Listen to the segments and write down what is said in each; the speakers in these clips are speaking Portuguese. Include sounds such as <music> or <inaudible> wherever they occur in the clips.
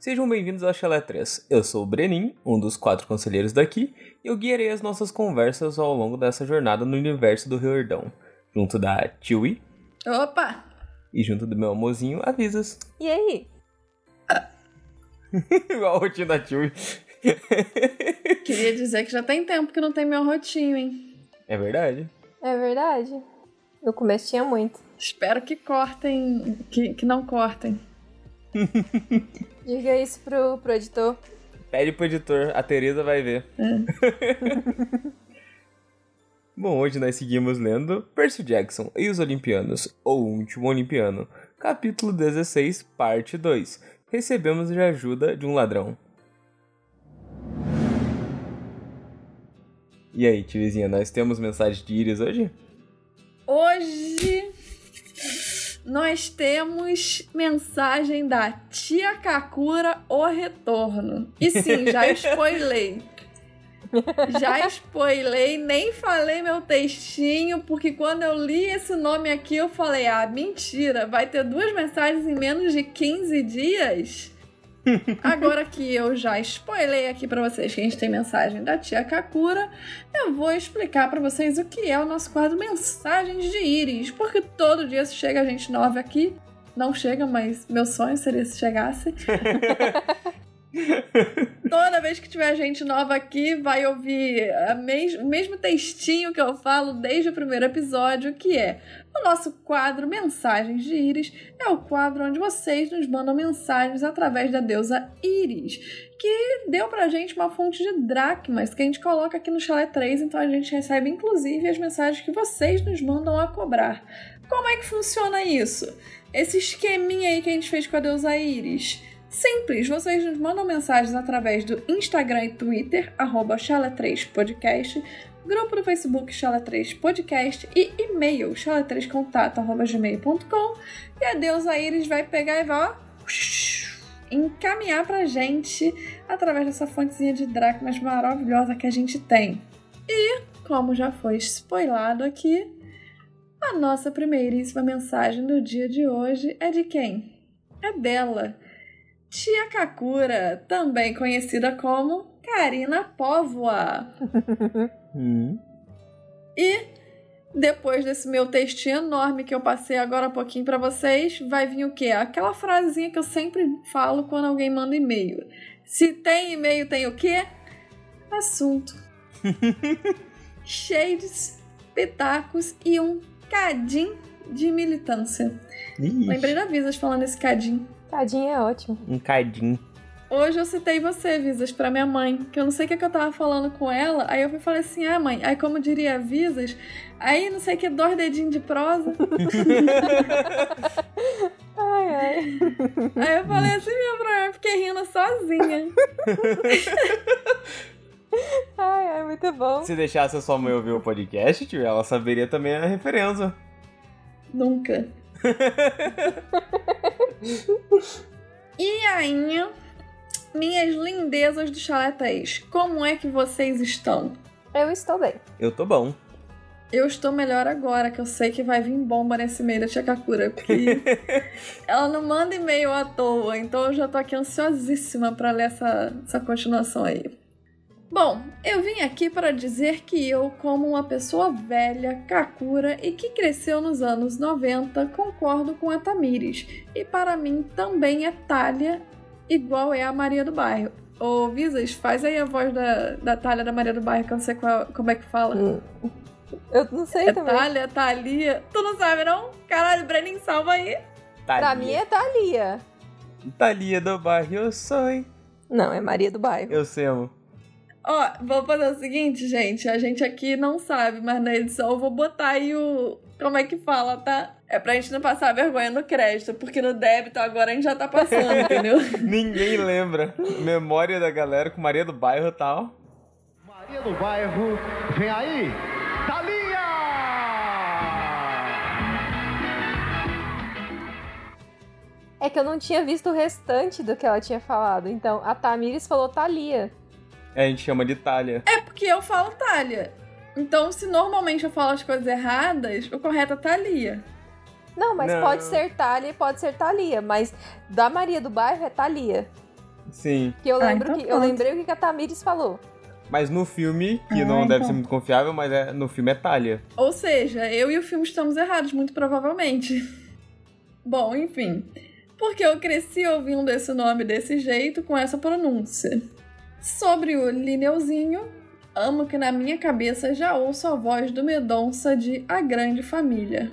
Sejam bem-vindos ao Chalé 3. Eu sou o Brenin, um dos quatro conselheiros daqui, e eu guiarei as nossas conversas ao longo dessa jornada no universo do Riordão, junto da Chewie Opa! e junto do meu amorzinho Avisas. E aí? <laughs> Igual a rotina da Chewie. <laughs> Queria dizer que já tem tempo que não tem meu rotinho, hein? É verdade? É verdade. No começo tinha muito. Espero que cortem, que, que não cortem. <laughs> Diga isso pro, pro editor. Pede pro editor, a Teresa vai ver. <laughs> Bom, hoje nós seguimos lendo Percy Jackson e os Olimpianos, ou o Último Olimpiano, capítulo 16, parte 2. Recebemos de ajuda de um ladrão. E aí, tiozinha, nós temos mensagem de Iris hoje? Hoje nós temos mensagem da tia Kakura O Retorno. E sim, já <laughs> spoilei. Já spoilei, nem falei meu textinho, porque quando eu li esse nome aqui, eu falei: ah, mentira, vai ter duas mensagens em menos de 15 dias? Agora que eu já spoilei aqui pra vocês que a gente tem mensagem da tia Kakura, eu vou explicar pra vocês o que é o nosso quadro Mensagens de Íris, porque todo dia se chega gente nova aqui. Não chega, mas meu sonho seria se chegasse. <laughs> <laughs> Toda vez que tiver gente nova aqui, vai ouvir mes o mesmo textinho que eu falo desde o primeiro episódio, que é o nosso quadro Mensagens de Íris. É o quadro onde vocês nos mandam mensagens através da deusa Íris, que deu pra gente uma fonte de dracmas que a gente coloca aqui no Chalé 3, então a gente recebe inclusive as mensagens que vocês nos mandam a cobrar. Como é que funciona isso? Esse esqueminha aí que a gente fez com a deusa Íris. Simples, vocês nos mandam mensagens através do Instagram e Twitter, arroba chala3podcast, grupo do Facebook Chala3podcast e e-mail chala3contato.gmail.com e a deusa Iris vai pegar e vai ó, encaminhar pra gente através dessa fontezinha de dracmas maravilhosa que a gente tem. E, como já foi spoilado aqui, a nossa primeiríssima mensagem do dia de hoje é de quem? É dela. Tia Kakura, também conhecida como Karina Póvoa. Hum. E depois desse meu textinho enorme que eu passei agora há pouquinho pra vocês, vai vir o quê? Aquela frasinha que eu sempre falo quando alguém manda e-mail. Se tem e-mail, tem o quê? Assunto. <laughs> Shades, pitacos e um cadinho de militância. Ixi, Lembrei da Visas falando esse cadinho. Tadinho é ótimo. um cadinho. Hoje eu citei você, Visas, pra minha mãe, que eu não sei o que, que eu tava falando com ela, aí eu fui falei assim, ah, mãe, aí como diria Visas, aí não sei o que, dois dedinhos de prosa. <laughs> Ai, ai. aí eu falei assim, meu problema, fiquei rindo sozinha. <laughs> Ai, ai, muito bom. Se deixasse a sua mãe ouvir o podcast, tio, ela saberia também a referência. Nunca. <laughs> e aí, minhas lindezas do 3, como é que vocês estão? Eu estou bem. Eu tô bom. Eu estou melhor agora, que eu sei que vai vir bomba nesse e-mail da Tia Kakura, porque <laughs> ela não manda e-mail à toa, então eu já tô aqui ansiosíssima pra ler essa, essa continuação aí. Bom, eu vim aqui para dizer que eu, como uma pessoa velha, Kakura e que cresceu nos anos 90, concordo com a Tamires. E para mim também é Talha, igual é a Maria do Bairro. Ô, Visas, faz aí a voz da, da Talha da Maria do Bairro, que eu não sei qual- como é que fala. Hum. Eu não sei É também. Thalia, Thalia. Tu não sabe, não? Caralho, Brenin, salva aí. Pra mim é Thalia. Thalia do bairro, eu sou, hein? Não, é Maria do Bairro. Eu sei, amor. Ó, vou fazer o seguinte, gente. A gente aqui não sabe, mas na edição eu vou botar aí o. Como é que fala, tá? É pra gente não passar vergonha no crédito, porque no débito agora a gente já tá passando, <laughs> entendeu? Ninguém lembra. Memória da galera com Maria do Bairro e tal. Maria do Bairro, vem aí, Thalia! É que eu não tinha visto o restante do que ela tinha falado. Então, a Tamires falou Thalia. É, a gente chama de Thalia. É porque eu falo Thalia. Então, se normalmente eu falo as coisas erradas, o correto é Thalia. Não, mas Não. pode ser Thalia e pode ser Thalia. Mas da Maria do Bairro é Thalia. Sim. Que eu Ah, lembro então que eu lembrei o que a Tamires falou. Mas no filme, que Ah, não deve então. ser muito confiável, mas é, no filme é Talia. Ou seja, eu e o filme estamos errados, muito provavelmente. <laughs> Bom, enfim. Porque eu cresci ouvindo esse nome desse jeito, com essa pronúncia. Sobre o Lineuzinho, amo que na minha cabeça já ouço a voz do Medonça de A Grande Família.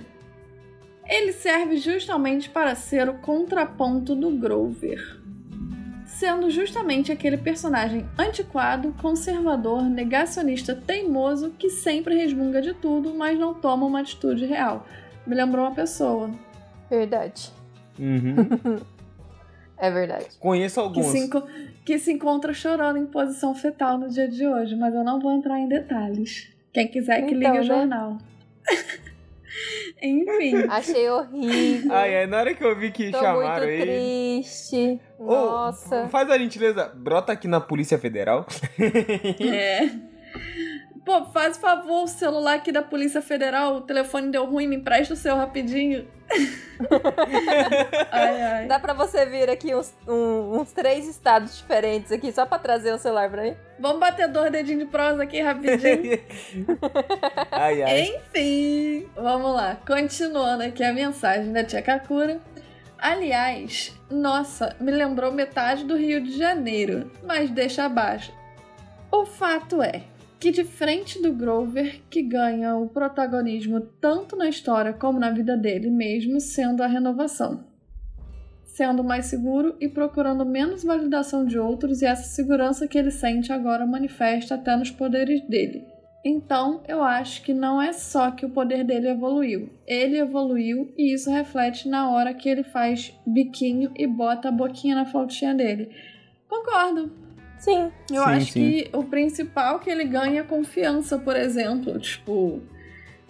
Ele serve justamente para ser o contraponto do Grover. Sendo justamente aquele personagem antiquado, conservador, negacionista, teimoso que sempre resmunga de tudo, mas não toma uma atitude real. Me lembrou uma pessoa Verdade. Uhum. <laughs> É verdade. Conheço que alguns. se, enco- que se encontra chorando em posição fetal no dia de hoje, mas eu não vou entrar em detalhes. Quem quiser que Então, ligue né? o jornal. <laughs> Enfim. Achei horrível. Ai, ai, na hora que eu vi que Tô chamaram muito ele. triste. Ô, Nossa. Faz a gentileza, brota aqui na Polícia Federal. É. <laughs> Pô, faz favor, o celular aqui da Polícia Federal, o telefone deu ruim, me empresta o seu rapidinho. <laughs> ai, ai. Dá pra você vir aqui uns, um- uns três estados diferentes aqui, só pra trazer o celular pra mim? Vamos bater dois dedinhos de prosa aqui rapidinho. <laughs> ai, ai. Enfim, vamos lá. Continuando aqui a mensagem da tia Kakura. Aliás, nossa, me lembrou metade do Rio de Janeiro, mas deixa abaixo. O fato é que, diferente do Grover, que ganha o protagonismo tanto na história como na vida dele mesmo, sendo a renovação. Sendo mais seguro e procurando menos validação de outros, e essa segurança que ele sente agora manifesta até nos poderes dele. Então, eu acho que não é só que o poder dele evoluiu. Ele evoluiu e isso reflete na hora que ele faz biquinho e bota a boquinha na flautinha dele. Concordo. Sim. Eu Sim, acho sim. que o principal que ele ganha é confiança, por exemplo. Tipo,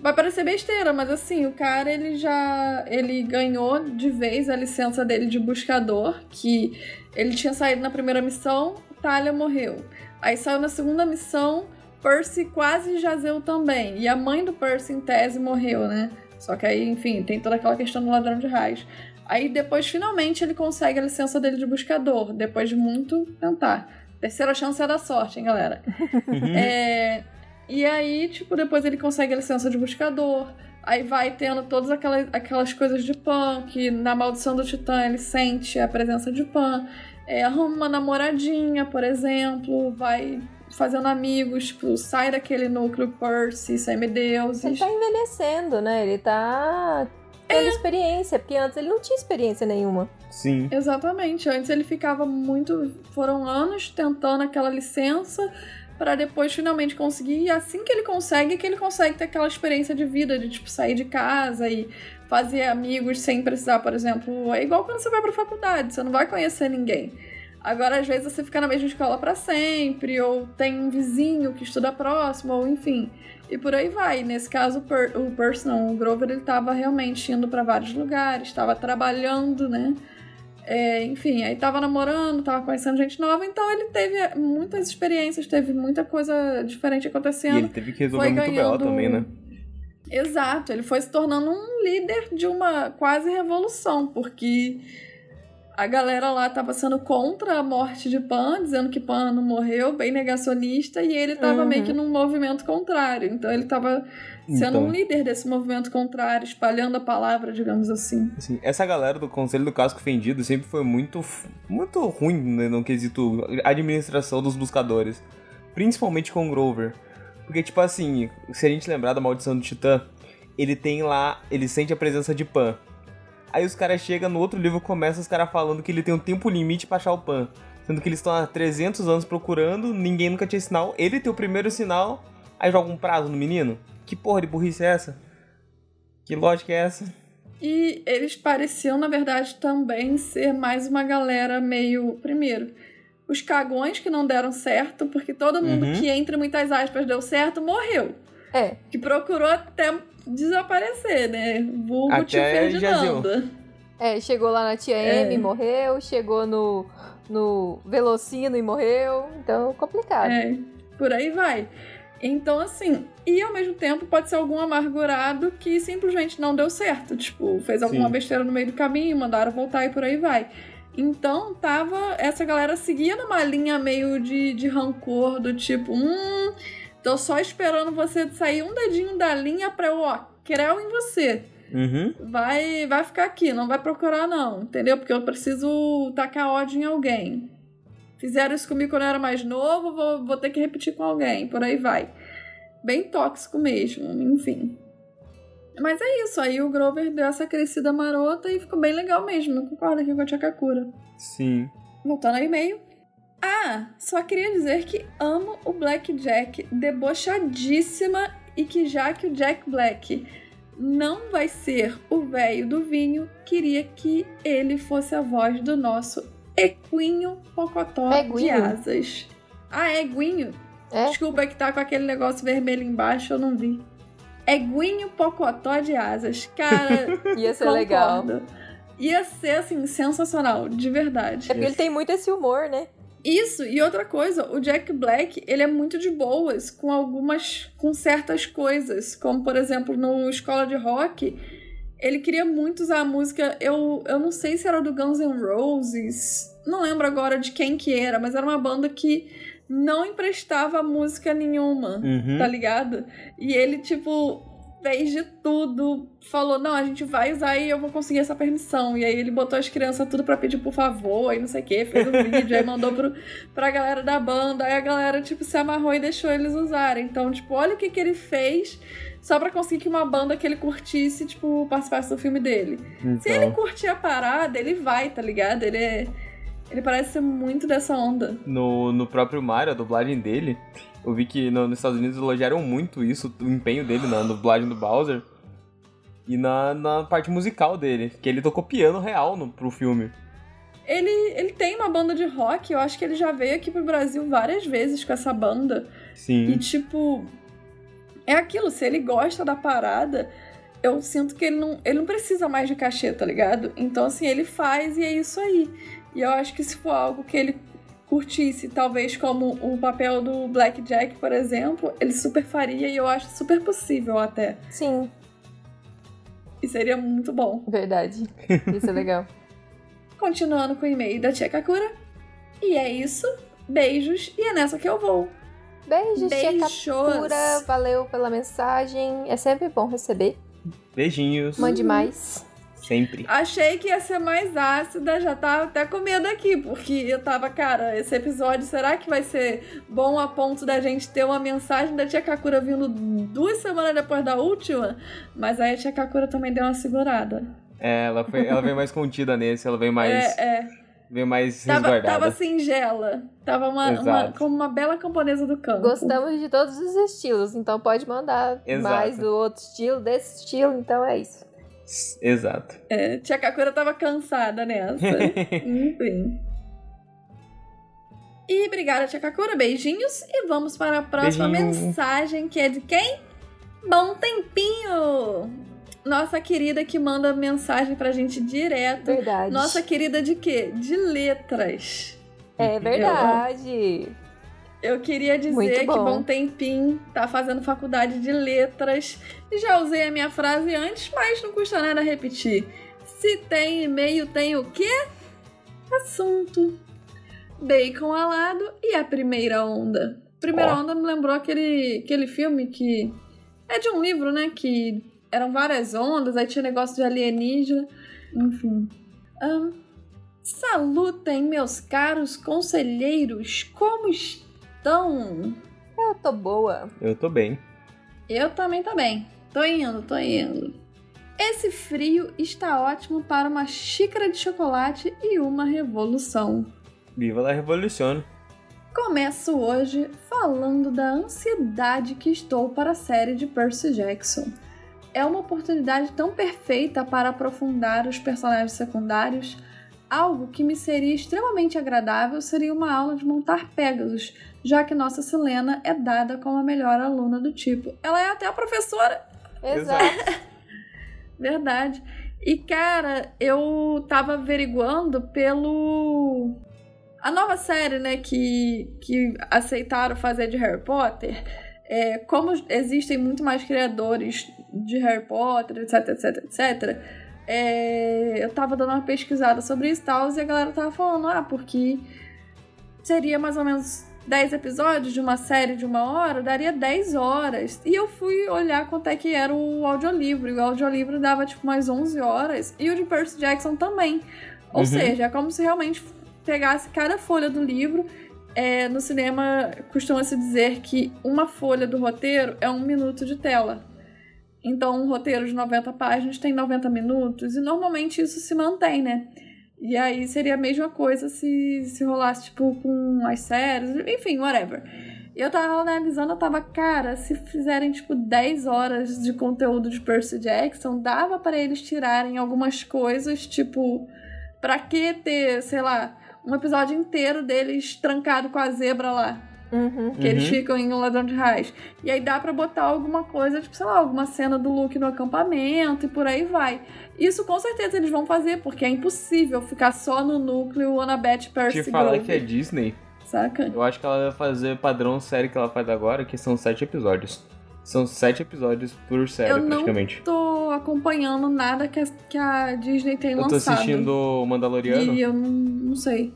vai parecer besteira, mas assim, o cara ele já ele ganhou de vez a licença dele de buscador, que ele tinha saído na primeira missão, Talia morreu. Aí saiu na segunda missão, Percy quase jazeu também. E a mãe do Percy, em tese, morreu, né? Só que aí, enfim, tem toda aquela questão do ladrão de raios. Aí depois, finalmente, ele consegue a licença dele de buscador, depois de muito tentar. Terceira chance é da sorte, hein, galera? Uhum. É, e aí, tipo, depois ele consegue a licença de buscador. Aí vai tendo todas aquelas, aquelas coisas de Pan, que na maldição do Titã ele sente a presença de Pan. É, arruma uma namoradinha, por exemplo, vai fazendo amigos, tipo, sai daquele núcleo Percy, Ele semideuses. tá envelhecendo, né? Ele tá tendo É. experiência, porque antes ele não tinha experiência nenhuma. Sim. Exatamente. Antes ele ficava muito. Foram anos tentando aquela licença para depois finalmente conseguir. E assim que ele consegue, que ele consegue ter aquela experiência de vida, de tipo sair de casa e fazer amigos sem precisar, por exemplo. É igual quando você vai pra faculdade, você não vai conhecer ninguém. Agora, às vezes, você fica na mesma escola para sempre, ou tem um vizinho que estuda próximo, ou enfim. E por aí vai. Nesse caso, o, per o Percy, não, o Grover, ele tava realmente indo para vários lugares, estava trabalhando, né? É, enfim, aí tava namorando, tava conhecendo gente nova, então ele teve muitas experiências, teve muita coisa diferente E acontecendo. ele teve que resolver Foi muito bela ganhando- também, né? Exato, ele foi se tornando um líder de uma quase revolução, porque a galera lá tava sendo contra a morte de Pan, dizendo que Pan não morreu, bem negacionista, e ele tava Uhum. meio que num movimento contrário. Então ele tava sendo Então. um líder desse movimento contrário, espalhando a palavra, digamos assim. Assim, essa galera do Conselho do Casco Fendido sempre foi muito, muito ruim né, no quesito administração dos buscadores. Principalmente com o Grover. Porque, tipo assim, se a gente lembrar da Maldição do Titã, ele tem lá, ele sente a presença de Pan. Aí os caras chegam no outro livro e começam os caras falando que ele tem um tempo limite pra achar o Pan. Sendo que eles estão há 300 anos procurando, ninguém nunca tinha sinal. Ele tem o primeiro sinal, aí joga um prazo no menino? Que porra de burrice é essa? Que lógica é essa? E eles pareciam, na verdade, também ser mais uma galera meio. Primeiro, os cagões que não deram certo, porque todo mundo Uhum. que, entre muitas aspas, deu certo, morreu. É, Que procurou até desaparecer, né? Vulgo Até tio Ferdinando. é, chegou lá na tia É. M e morreu, chegou no, no Velocino e morreu, então complicado. É, por aí vai. Então, assim, e ao mesmo tempo pode ser algum amargurado que simplesmente não deu certo. Tipo, fez alguma Sim. besteira no meio do caminho, mandaram voltar e por aí vai. Então tava. Essa galera seguia numa linha meio de, de rancor, do tipo, hum, tô só esperando você sair um dedinho da linha pra eu, ó, creu em você. Uhum. Vai, vai ficar aqui, não vai procurar, não, entendeu? Porque eu preciso tacar ódio em alguém. Fizeram isso comigo quando eu era mais novo, vou, vou ter que repetir com alguém, por aí vai. Bem tóxico mesmo, enfim. Mas é isso, aí o Grover deu essa crescida marota e ficou bem legal mesmo. Eu concordo aqui com a Chakakura. Sim. Voltando ao e-mail. Ah, só queria dizer que amo o Black Jack, debochadíssima, e que já que o Jack Black não vai ser o velho do vinho, queria que ele fosse a voz do nosso Equinho Pocotó de asas. Ah, é Eguinho? É? Desculpa que tá com aquele negócio vermelho embaixo, eu não vi. Eguinho Pocotó de asas. Cara, <laughs> Ia ser legal. Ia ser, assim, sensacional, de verdade. É porque ele tem muito esse humor, né? Isso, e outra coisa, o Jack Black, ele é muito de boas com algumas, com certas coisas, como, por exemplo, no Escola de Rock, ele queria muito usar a música, eu, eu não sei se era do Guns N' Roses, não lembro agora de quem que era, mas era uma banda que não emprestava música nenhuma, Uhum. tá ligado? E ele, tipo, fez de tudo. Falou, não, a gente vai usar e eu vou conseguir essa permissão. E aí ele botou as crianças tudo pra pedir por favor, aí não sei o que, fez um <laughs> vídeo, aí mandou pro, pra galera da banda. Aí a galera, tipo, se amarrou e deixou eles usarem. Então, tipo, olha o que, que ele fez só pra conseguir que uma banda que ele curtisse, tipo, participasse do filme dele. Se ele Então, curtir a parada, ele vai, tá ligado? Ele é. Ele parece ser muito dessa onda. no, no próprio Mario, a dublagem dele, eu vi que no- nos Estados Unidos elogiaram muito isso, o empenho dele na dublagem do Bowser. E na, na parte musical dele, que ele tocou piano real no, pro filme. Ele, ele tem uma banda de rock, eu acho que ele já veio aqui pro Brasil várias vezes com essa banda. Sim. E tipo, é aquilo, se ele gosta da parada, eu sinto que ele não, ele não precisa mais de cachê, tá ligado? Então assim, ele faz e é isso aí. E eu acho que se for algo que ele curtisse, talvez como o papel do Black Jack, por exemplo, ele super faria e eu acho super possível até. Sim, E seria muito bom. verdade. Isso é legal. <laughs> Continuando com o e-mail da Tia Kakura. E é isso. Beijos e é nessa que eu vou. Beijos, tia Beijos. Captura. Valeu pela mensagem. É sempre bom receber. Beijinhos. Mande mais. Sempre. Achei que ia ser mais ácida, já tava até com medo aqui, porque eu tava, cara, esse episódio, será que vai ser bom a ponto da gente ter uma mensagem da Tia Kakura vindo duas semanas depois da última? Mas aí a Tia Kakura também deu uma segurada. É, ela, foi, ela veio mais contida nesse, ela veio mais, É, é. veio mais Tava, resguardada. tava singela. Tava uma, uma, como uma bela camponesa do campo. Gostamos de todos os estilos, então pode mandar Exato. mais do outro estilo, desse estilo, então é isso. Exato. É, Tia Kakura tava cansada nessa. <laughs> Enfim. E obrigada, Tia Kakura. Beijinhos. E vamos para a próxima Beijinho. mensagem, que é de quem? Bom Tempinho! Nossa querida que manda mensagem pra gente direto. Verdade. Nossa querida de quê? De letras. É verdade. Eu queria dizer Muito que bom. Bom Tempinho tá fazendo faculdade de letras. E já usei a minha frase antes, mas não custa nada repetir. Se tem e-mail, tem o quê? Assunto. Bacon alado e a primeira onda. Primeira Ó. onda me lembrou aquele, aquele filme que é de um livro, né? Que eram várias ondas, aí tinha negócio de alienígena. Enfim. Ahn, salutem, meus caros conselheiros. Como estão? Eu tô boa. Eu tô bem. Eu também tô bem. Tô indo, tô indo. Esse frio está ótimo para uma xícara de chocolate e uma revolução. Viva la Revolução. Começo hoje falando da ansiedade que estou para a série de Percy Jackson. É uma oportunidade tão perfeita para aprofundar os personagens secundários. Algo que me seria extremamente agradável seria uma aula de montar Pegasus, já que nossa Selena é dada como a melhor aluna do tipo. Ela é até a professora Exato. <laughs> Verdade. E, cara, eu tava averiguando pelo. A nova série, né, que, que aceitaram fazer de Harry Potter. É, como existem muito mais criadores de Harry Potter, etc, etc, etc. é, eu tava dando uma pesquisada sobre isso e tal, e a galera tava falando, ah, porque seria mais ou menos 10 episódios de uma série de uma hora, daria 10 horas. E eu fui olhar quanto é que era o audiolivro. E o audiolivro dava tipo mais 11 horas. E o de Percy Jackson também. Ou Uhum. seja, é como se realmente pegasse cada folha do livro. É, no cinema costuma-se dizer que uma folha do roteiro é um minuto de tela. Então, um roteiro de 90 páginas tem 90 minutos, e normalmente isso se mantém, né? E aí seria a mesma coisa se, se rolasse, tipo, com as séries, enfim, whatever. E eu tava analisando, eu tava, cara, se fizerem, tipo, 10 horas de conteúdo de Percy Jackson, dava para eles tirarem algumas coisas, tipo, pra que ter, sei lá, um episódio inteiro deles trancado com a zebra lá? Uhum. que eles Uhum. ficam em um ladrão de raios. E aí dá pra botar alguma coisa, tipo, sei lá, alguma cena do Luke no acampamento e por aí vai. Isso com certeza eles vão fazer, porque é impossível ficar só no núcleo Annabeth Percy Te falar Grove, que é Disney, saca? eu acho que ela vai fazer padrão série que ela faz agora, que são sete episódios. São sete episódios por série, Eu não praticamente. tô acompanhando nada que a, que a Disney tem Eu tô lançado. assistindo o Mandaloriano. E eu não, não sei.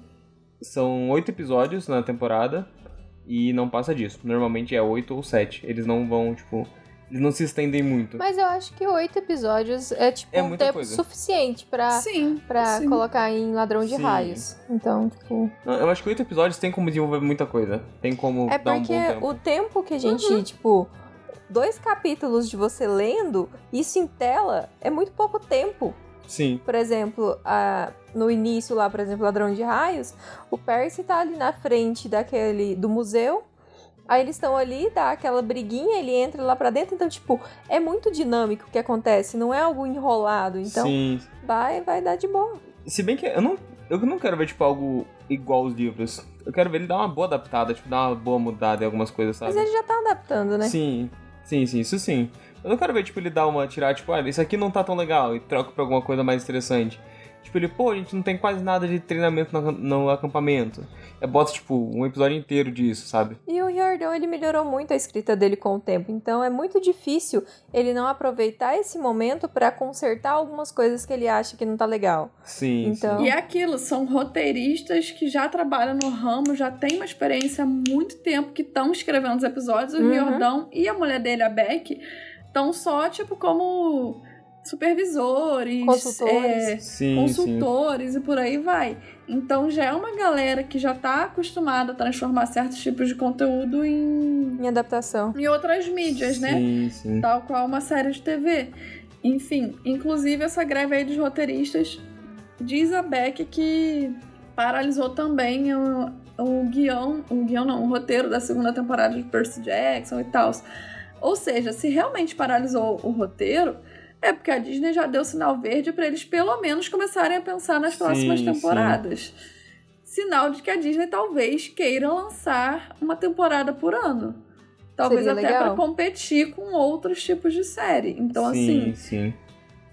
São oito episódios na temporada e não passa disso. Normalmente é oito ou sete. Eles não vão, tipo. Eles não se estendem muito. Mas eu acho que oito episódios é tipo É um tempo coisa. suficiente pra, Sim, pra sim. colocar em ladrão de Sim. raios. Então, tipo. Não, Eu acho que oito episódios tem como desenvolver muita coisa. Tem como É dar um porque bom tempo. o tempo que a gente, Uhum. tipo, dois capítulos de você lendo, isso em tela é muito pouco tempo. Sim. Por exemplo, a- no início lá, por exemplo, Ladrão de Raios, o Percy tá ali na frente daquele do museu. Aí eles estão ali, dá aquela briguinha, ele entra lá pra dentro, então tipo, é muito dinâmico o que acontece, não é algo enrolado, então Sim. vai vai dar de boa. Se bem que eu não, eu não quero ver, tipo, algo igual aos livros. Eu quero ver ele dar uma boa adaptada, tipo, dar uma boa mudada em algumas coisas, sabe? Mas ele já tá adaptando, né? Sim, sim, sim, isso sim. Eu não quero ver, tipo, ele dar uma, tirar, tipo, ah, isso aqui não tá tão legal e troca pra alguma coisa mais interessante. Tipo, ele, pô, a gente não tem quase nada de treinamento no, no acampamento. É bota, tipo, um episódio inteiro disso, sabe? E o Riordão, ele melhorou muito a escrita dele com o tempo, então é muito difícil ele não aproveitar esse momento pra consertar algumas coisas que ele acha que não tá legal. Sim, Então- sim. E é aquilo, são roteiristas que já trabalham no ramo, já têm uma experiência há muito tempo que estão escrevendo os episódios. O Uhum. Riordão e a mulher dele, a Beck, estão só, tipo, como supervisores, Consultores. é, Sim, sim. consultores e por aí vai. Então já é uma galera que já tá acostumada a transformar certos tipos de conteúdo em, Em adaptação. em outras mídias, né? Sim, sim. tal qual uma série de TV. Enfim, inclusive essa greve aí dos roteiristas diz a Beck que paralisou também o, o guião, o guião não, o roteiro da segunda temporada de Percy Jackson e tal. Ou seja, se realmente paralisou o roteiro, é porque a Disney já deu sinal verde para eles pelo menos começarem a pensar nas Sim, próximas sim. temporadas. Sinal de que a Disney talvez queira lançar uma temporada por ano. Talvez Seria até para competir com outros tipos de série. Então, sim, assim, sim.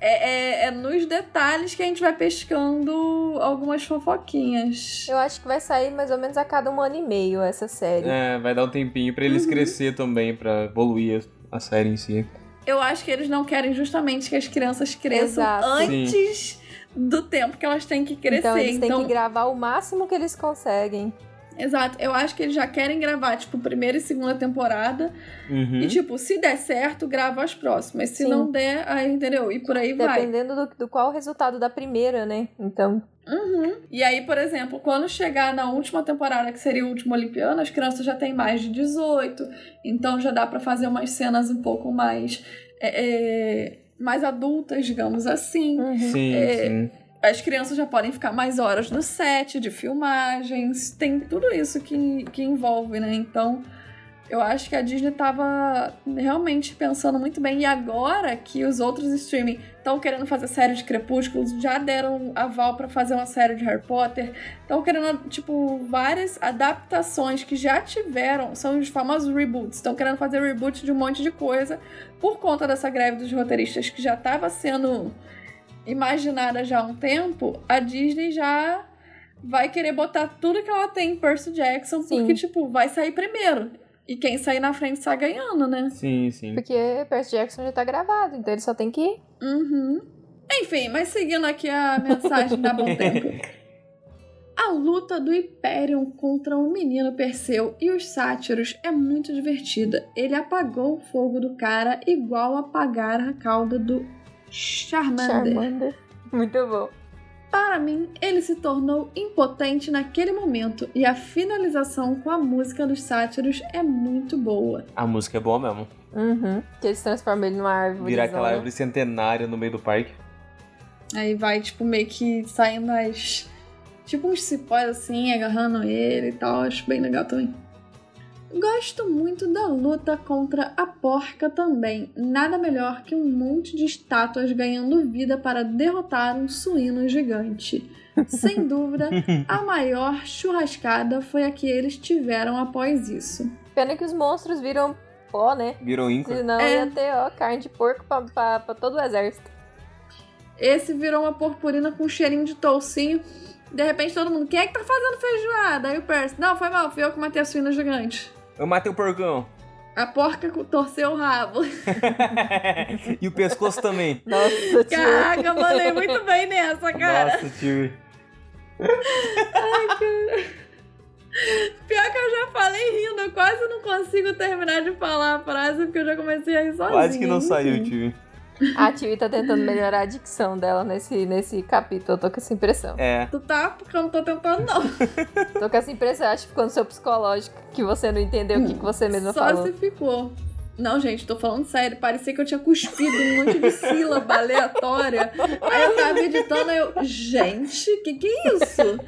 É, é- é nos detalhes que a gente vai pescando algumas fofoquinhas. Eu acho que vai sair mais ou menos a cada um ano e meio essa série. É, vai dar um tempinho pra eles Uhum. crescer também, pra evoluir a série em si. Eu acho que eles não querem justamente que as crianças cresçam Exato. antes do tempo que elas têm que crescer. Então eles têm que gravar o máximo que eles conseguem. Exato. Eu acho que eles já querem gravar, tipo, primeira e segunda temporada. Uhum. E, tipo, se der certo, grava as próximas. Se Sim. não der, aí, entendeu? E por aí vai. Dependendo do, do qual o resultado da primeira, né? Então, Uhum. E aí, por exemplo, quando chegar na última temporada, que seria o último Olimpiano, as crianças já têm mais de 18. Então já dá pra fazer umas cenas um pouco mais. é, é, mais adultas, digamos assim. uhum. Sim, É, sim. As crianças já podem ficar mais horas no set de filmagens. Tem tudo isso que, que envolve, né? Então. Eu acho que a Disney tava realmente pensando muito bem. E agora que os outros streaming estão querendo fazer série de Crepúsculos, já deram aval pra fazer uma série de Harry Potter, estão querendo, tipo, várias adaptações que já tiveram, são os famosos reboots. Estão querendo fazer reboot de um monte de coisa por conta dessa greve dos roteiristas que já estava sendo imaginada já há um tempo. A Disney já vai querer botar tudo que ela tem em Percy Jackson, Sim. porque, tipo, vai sair primeiro. E quem sair na frente sai ganhando, né? Sim, sim. Porque Percy Jackson já tá gravado, então ele só tem que. Uhum. Enfim, mas seguindo aqui a mensagem da Bom Tempo. <laughs> A luta do Hyperion contra o menino Perseu e os sátiros é muito divertida. Ele apagou o fogo do cara igual apagar a cauda do Charmander. Charmander. Muito bom. Para mim, ele se tornou impotente naquele momento e a finalização com a música dos sátiros é muito boa. A música é boa mesmo. Uhum. Que eles transformam ele numa árvore. Virar aquela árvore centenária no meio do parque. Aí vai, tipo, meio que saindo as. Tipo uns cipós assim, agarrando ele e tal. Acho bem legal também. Gosto muito da luta contra a porca também. Nada melhor que um monte de estátuas ganhando vida para derrotar um suíno gigante. Sem dúvida, a <laughs> maior churrascada foi a que eles tiveram após isso. Pena que os monstros viram pó, né? Virou Inca. Senão É. ia ter, ó, carne de porco pra, pra, pra todo o exército. Esse virou uma purpurina com cheirinho de toucinho. De repente todo mundo, quem é que tá fazendo feijoada? Aí o Percy, não, foi mal, fui eu que matei a suína gigante. Eu matei o porcão. A porca torceu o rabo. <laughs> e o pescoço também. Nossa, tio. Caraca, mandei muito bem nessa, cara. Nossa, tio. Pior que eu já falei rindo, eu quase não consigo terminar de falar a frase porque eu já comecei a rir sozinha. Quase que não enfim. saiu, tio. A Tiwi tá tentando melhorar a dicção dela nesse, nesse capítulo. Eu tô com essa impressão. É. Tu tá? Porque eu não tô tentando, não. Tô com essa impressão. Acho que ficou no seu psicológico que você não entendeu o que, que você mesma Só falou. se ficou. Não, gente, tô falando sério. Parecia que eu tinha cuspido um monte de sílaba aleatória. Aí eu tava editando, eu. Gente, que que é isso?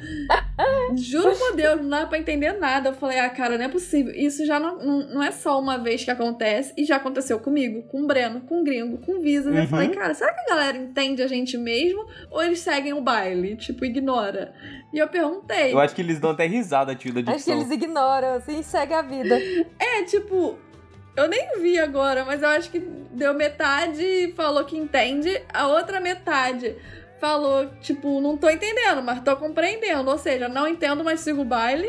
Juro por Deus, não dá pra entender nada. Eu falei, ah, cara, não é possível. Isso já não, não, não é só uma vez que acontece, e já aconteceu comigo, com o Breno, com o Gringo, com o Visas. Eu Uhum. falei, cara, será que a galera entende a gente mesmo? Ou eles seguem o baile? Tipo, ignora. E eu perguntei. Eu acho que eles dão até risada, tio, da Acho que eles ignoram, assim, segue a vida. É, tipo, eu nem vi agora, mas eu acho que deu metade e falou que entende, a outra metade falou, tipo, não tô entendendo, mas tô compreendendo. Ou seja, não entendo, mas sigo o baile.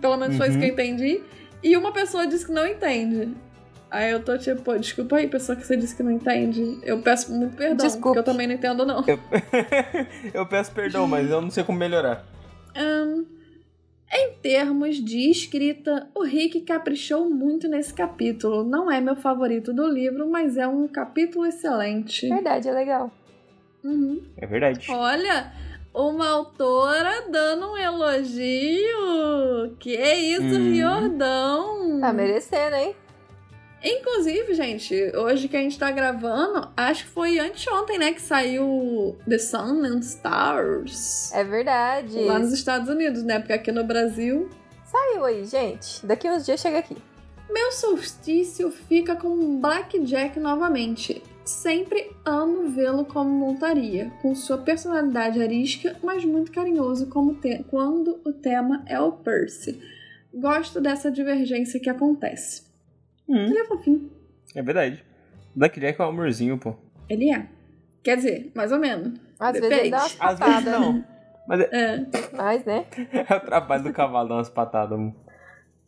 Pelo menos foi isso que eu entendi. E uma pessoa disse que não entende. Aí eu tô tipo, pô, desculpa aí, pessoa que você disse que não entende. Eu peço muito perdão, Desculpe. porque eu também não entendo, não. <laughs> eu peço perdão, mas eu não sei como melhorar. Ahn, em termos de escrita, o Rick caprichou muito nesse capítulo. Não é meu favorito do livro, mas é um capítulo excelente. Verdade, é legal. Uhum. É verdade. Olha, uma autora dando um elogio. Que é isso, Hum. Riordão? Tá merecendo, hein? Inclusive, gente, hoje que a gente tá gravando, acho que foi anteontem, né, que saiu The Sun and Stars. É verdade. Lá nos Estados Unidos, né? Porque aqui no Brasil Saiu aí, gente. Daqui uns dias chega aqui. Meu solstício fica com Blackjack novamente. Sempre amo vê-lo como montaria, com sua personalidade arisca, mas muito carinhoso como quando o tema é o Percy. Gosto dessa divergência que acontece. Hum, Ele é fofinho. é verdade. Blackjack é um amorzinho, pô. Ele é. Quer dizer, mais ou menos. Às vezes ele dá umas Às vezes não. Mas é, É. Mas, né? <laughs> é o trabalho do cavalo dar umas patadas. mano.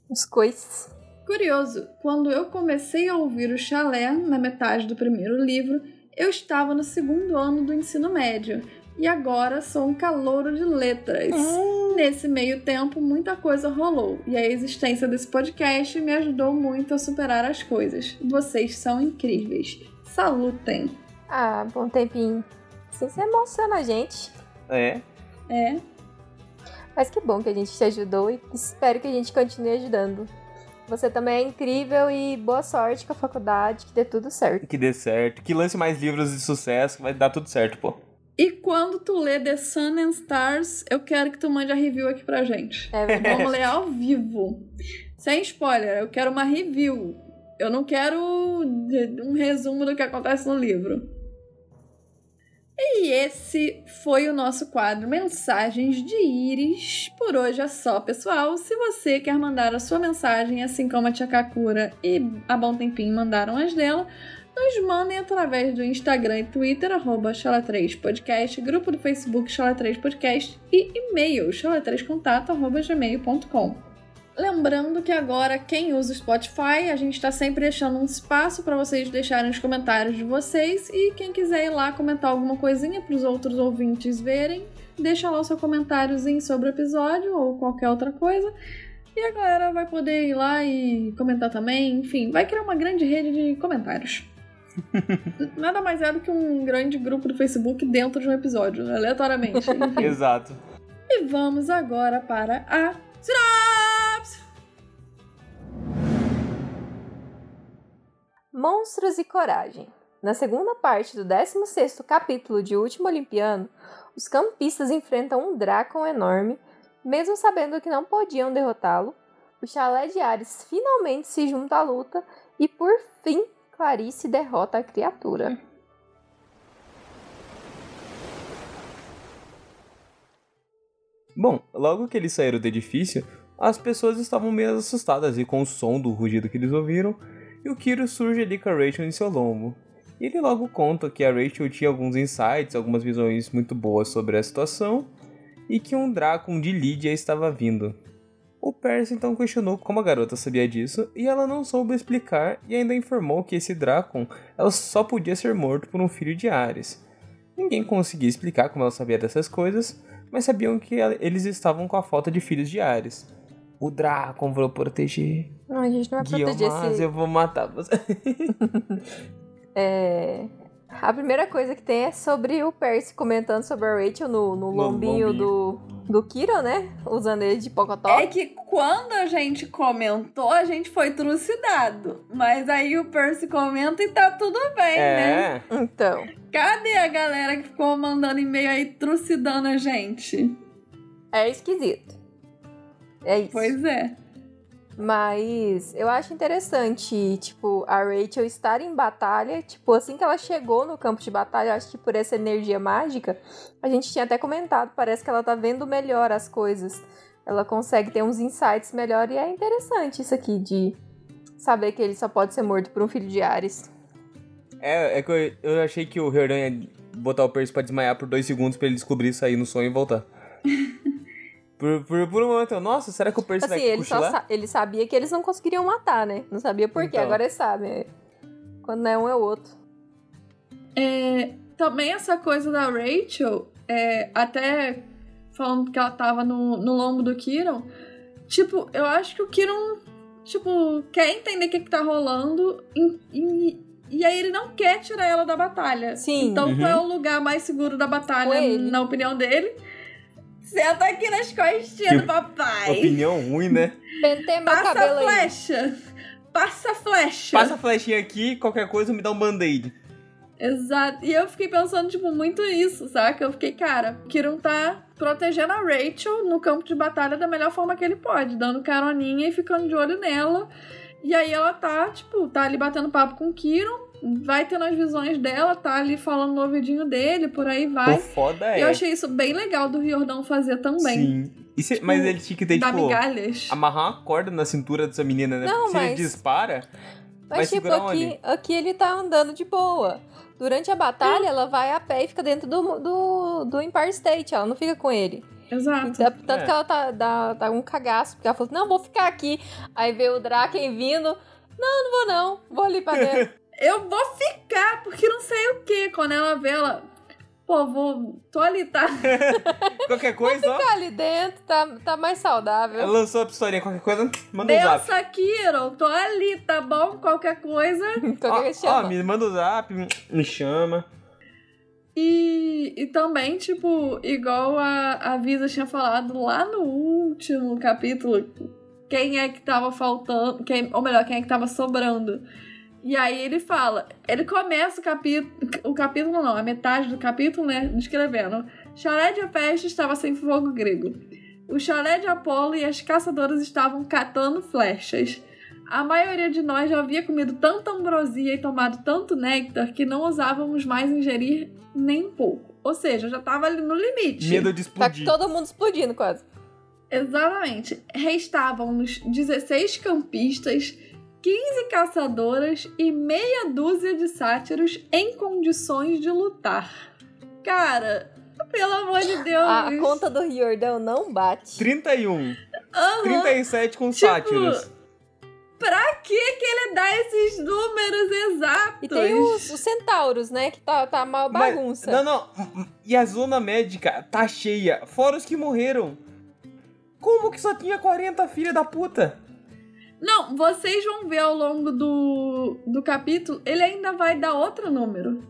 Os coices. Curioso, quando eu comecei a ouvir o chalé, na metade do primeiro livro, eu estava no segundo ano do ensino médio. E agora sou um calouro de letras. Nesse meio tempo, muita coisa rolou. E a existência desse podcast me ajudou muito a superar as coisas. Vocês são incríveis. Salutem! Ah, bom tempinho. Assim você emociona a gente. É. É, Mas que bom que a gente te ajudou e espero que a gente continue ajudando. Você também é incrível e boa sorte com a faculdade, que dê tudo certo. Que dê certo. Que lance mais livros de sucesso, que vai dar tudo certo, pô. E quando tu lê The Sun and Stars, eu quero que tu mande a review aqui pra gente. É verdade. Vamos ler ao vivo. Sem spoiler, eu quero uma review. Eu não quero um resumo do que acontece no livro. E esse foi o nosso quadro Mensagens de Íris. Por hoje é só, pessoal. Se você quer mandar a sua mensagem, assim como a Tia Kakura e a Bom Tempinho mandaram as dela, nos mandem através do Instagram e Twitter, arroba Chala3podcast, grupo do Facebook Chala3podcast e e-mail chala3contato, arroba gmail.com. Lembrando que agora quem usa o Spotify, a gente está sempre deixando um espaço para vocês deixarem os comentários de vocês e quem quiser ir lá comentar alguma coisinha para os outros ouvintes verem, deixa lá o seu comentáriozinho sobre o episódio ou qualquer outra coisa. E a galera vai poder ir lá e comentar também, enfim, vai criar uma grande rede de comentários. <laughs> Nada mais é do que um grande grupo do Facebook dentro de um episódio, aleatoriamente. <laughs> enfim. Exato. E vamos agora para a sinopse! Monstros e Coragem. Na segunda parte do 16º capítulo de Último Olimpiano, os campistas enfrentam um Drácon enorme, mesmo sabendo que não podiam derrotá-lo. O chalé de Ares finalmente se junta à luta e, por fim, Clarice derrota a criatura. Bom, logo que eles saíram do edifício, as pessoas estavam meio assustadas e com o som do rugido que eles ouviram, e o Kiro surge ali com a Rachel em seu lombo. E ele logo conta que a Rachel tinha alguns insights, algumas visões muito boas sobre a situação, e que um Drácon de Lídia estava vindo. O Percy então questionou como a garota sabia disso, e ela não soube explicar e ainda informou que esse Drácon ela só podia ser morto por um filho de Ares. Ninguém conseguia explicar como ela sabia dessas coisas, mas sabiam que eles estavam com a falta de filhos de Ares. O Drácon vou proteger. Não, a gente não vai proteger Guilherme, esse... eu vou matar você. <laughs> É... A primeira coisa que tem é sobre o Percy comentando sobre a Rachel no, no lombinho, do, do Kiro, né? Usando ele de pocotó. É que quando a gente comentou, a gente foi trucidado. Mas aí o Percy comenta e tá tudo bem, né? É, Então, Cadê a galera que ficou mandando e-mail aí trucidando a gente? é esquisito. É isso. Pois é. Mas eu acho interessante, tipo, a Rachel estar em batalha. Tipo, assim que ela chegou no campo de batalha, eu acho que por essa energia mágica, a gente tinha até comentado, parece que ela tá vendo melhor as coisas. Ela consegue ter uns insights melhor e é interessante isso aqui de saber que ele só pode ser morto por um filho de Ares. é, é que eu, eu achei que o Herdan ia botar o Percy pra desmaiar por dois segundos pra ele descobrir, sair no sonho e voltar. <laughs> por, por, por um momento, eu, nossa, será que o Percy Assim, vai ele, cochilar? ele sabia que eles não conseguiriam matar, né? Não sabia por quê, Então. agora ele sabe. Quando não é um, é o outro. É, também essa coisa da Rachel, é, até falando que ela tava no, no lombo do Kiron, tipo, eu acho que o Kiron, tipo, quer entender o que, que tá rolando e, e, e aí ele não quer tirar ela da batalha. Sim. Então Uhum. qual é o lugar mais seguro da batalha, na opinião dele? Senta aqui nas costinhas Que do papai. Opinião ruim, né? Pentei meu Passa cabelo a aí. flecha. Passa flecha. Passa a flechinha aqui, qualquer coisa me dá um band-aid. Exato. E eu fiquei pensando, tipo, muito isso, saca? Eu fiquei, cara, o Kiron tá protegendo a Rachel no campo de batalha da melhor forma que ele pode, dando caroninha e ficando de olho nela. E aí ela tá, tipo, tá ali batendo papo com o Kiron, vai tendo as visões dela, tá ali falando no ouvidinho dele, por aí vai. O foda E é. eu achei isso bem legal do Riordão fazer também. Sim. E se- Tipo, mas ele tinha que ter, tipo, migalhas. amarrar uma corda na cintura dessa menina, né? Não, Porque se ele mas- dispara, Vai Mas, tipo, aqui, aqui ele tá andando de boa. Durante a batalha, ela vai a pé e fica dentro do, do, do Empire State. Ela não fica com ele. Exato. Então, tanto É. que ela tá, dá, dá um cagaço, porque ela falou assim, não, vou ficar aqui. Aí vê o Draken vindo. Não, não vou não. Vou ali pra dentro. <laughs> Eu vou ficar, porque não sei o que. Quando ela vê ela. Pô, vou. Tô ali, tá? <laughs> qualquer coisa, ó. Ficar ali dentro, tá, tá mais saudável. Ela lançou a pistolinha, qualquer coisa, manda um zap. Bença, Kiro, tô ali, tá bom? Qualquer coisa. <laughs> Qualquer Ó, ó, me manda o zap, me chama. E, e também, tipo, igual a, a Visa tinha falado lá no último capítulo, quem é que tava faltando, quem, ou melhor, quem é que tava sobrando. E aí ele fala, ele começa o capítulo, o capítulo não, a metade do capítulo, né, descrevendo. Chalé de Peste estava sem fogo grego. O chalé de Apolo e as caçadoras estavam catando flechas. A maioria de nós já havia comido tanta ambrosia e tomado tanto néctar que não ousávamos mais ingerir nem um pouco. Ou seja, já tava ali no limite. Medo de Tá explodir. todo mundo explodindo quase. Exatamente. Restavam-nos 16 campistas, 15 caçadoras e meia dúzia de sátiros em condições de lutar. Cara, pelo amor de Deus. A conta do Riordão não bate. 31. Aham. 37 com Tipo, sátiros. Pra que que ele dá esses números exatos? E tem os, os centauros, né? Que tá, tá uma Mas- bagunça. não, não. E a zona médica tá cheia, fora os que morreram. Como que só tinha 40 filha da puta? Não, vocês vão ver ao longo do, do capítulo, ele ainda vai dar outro número.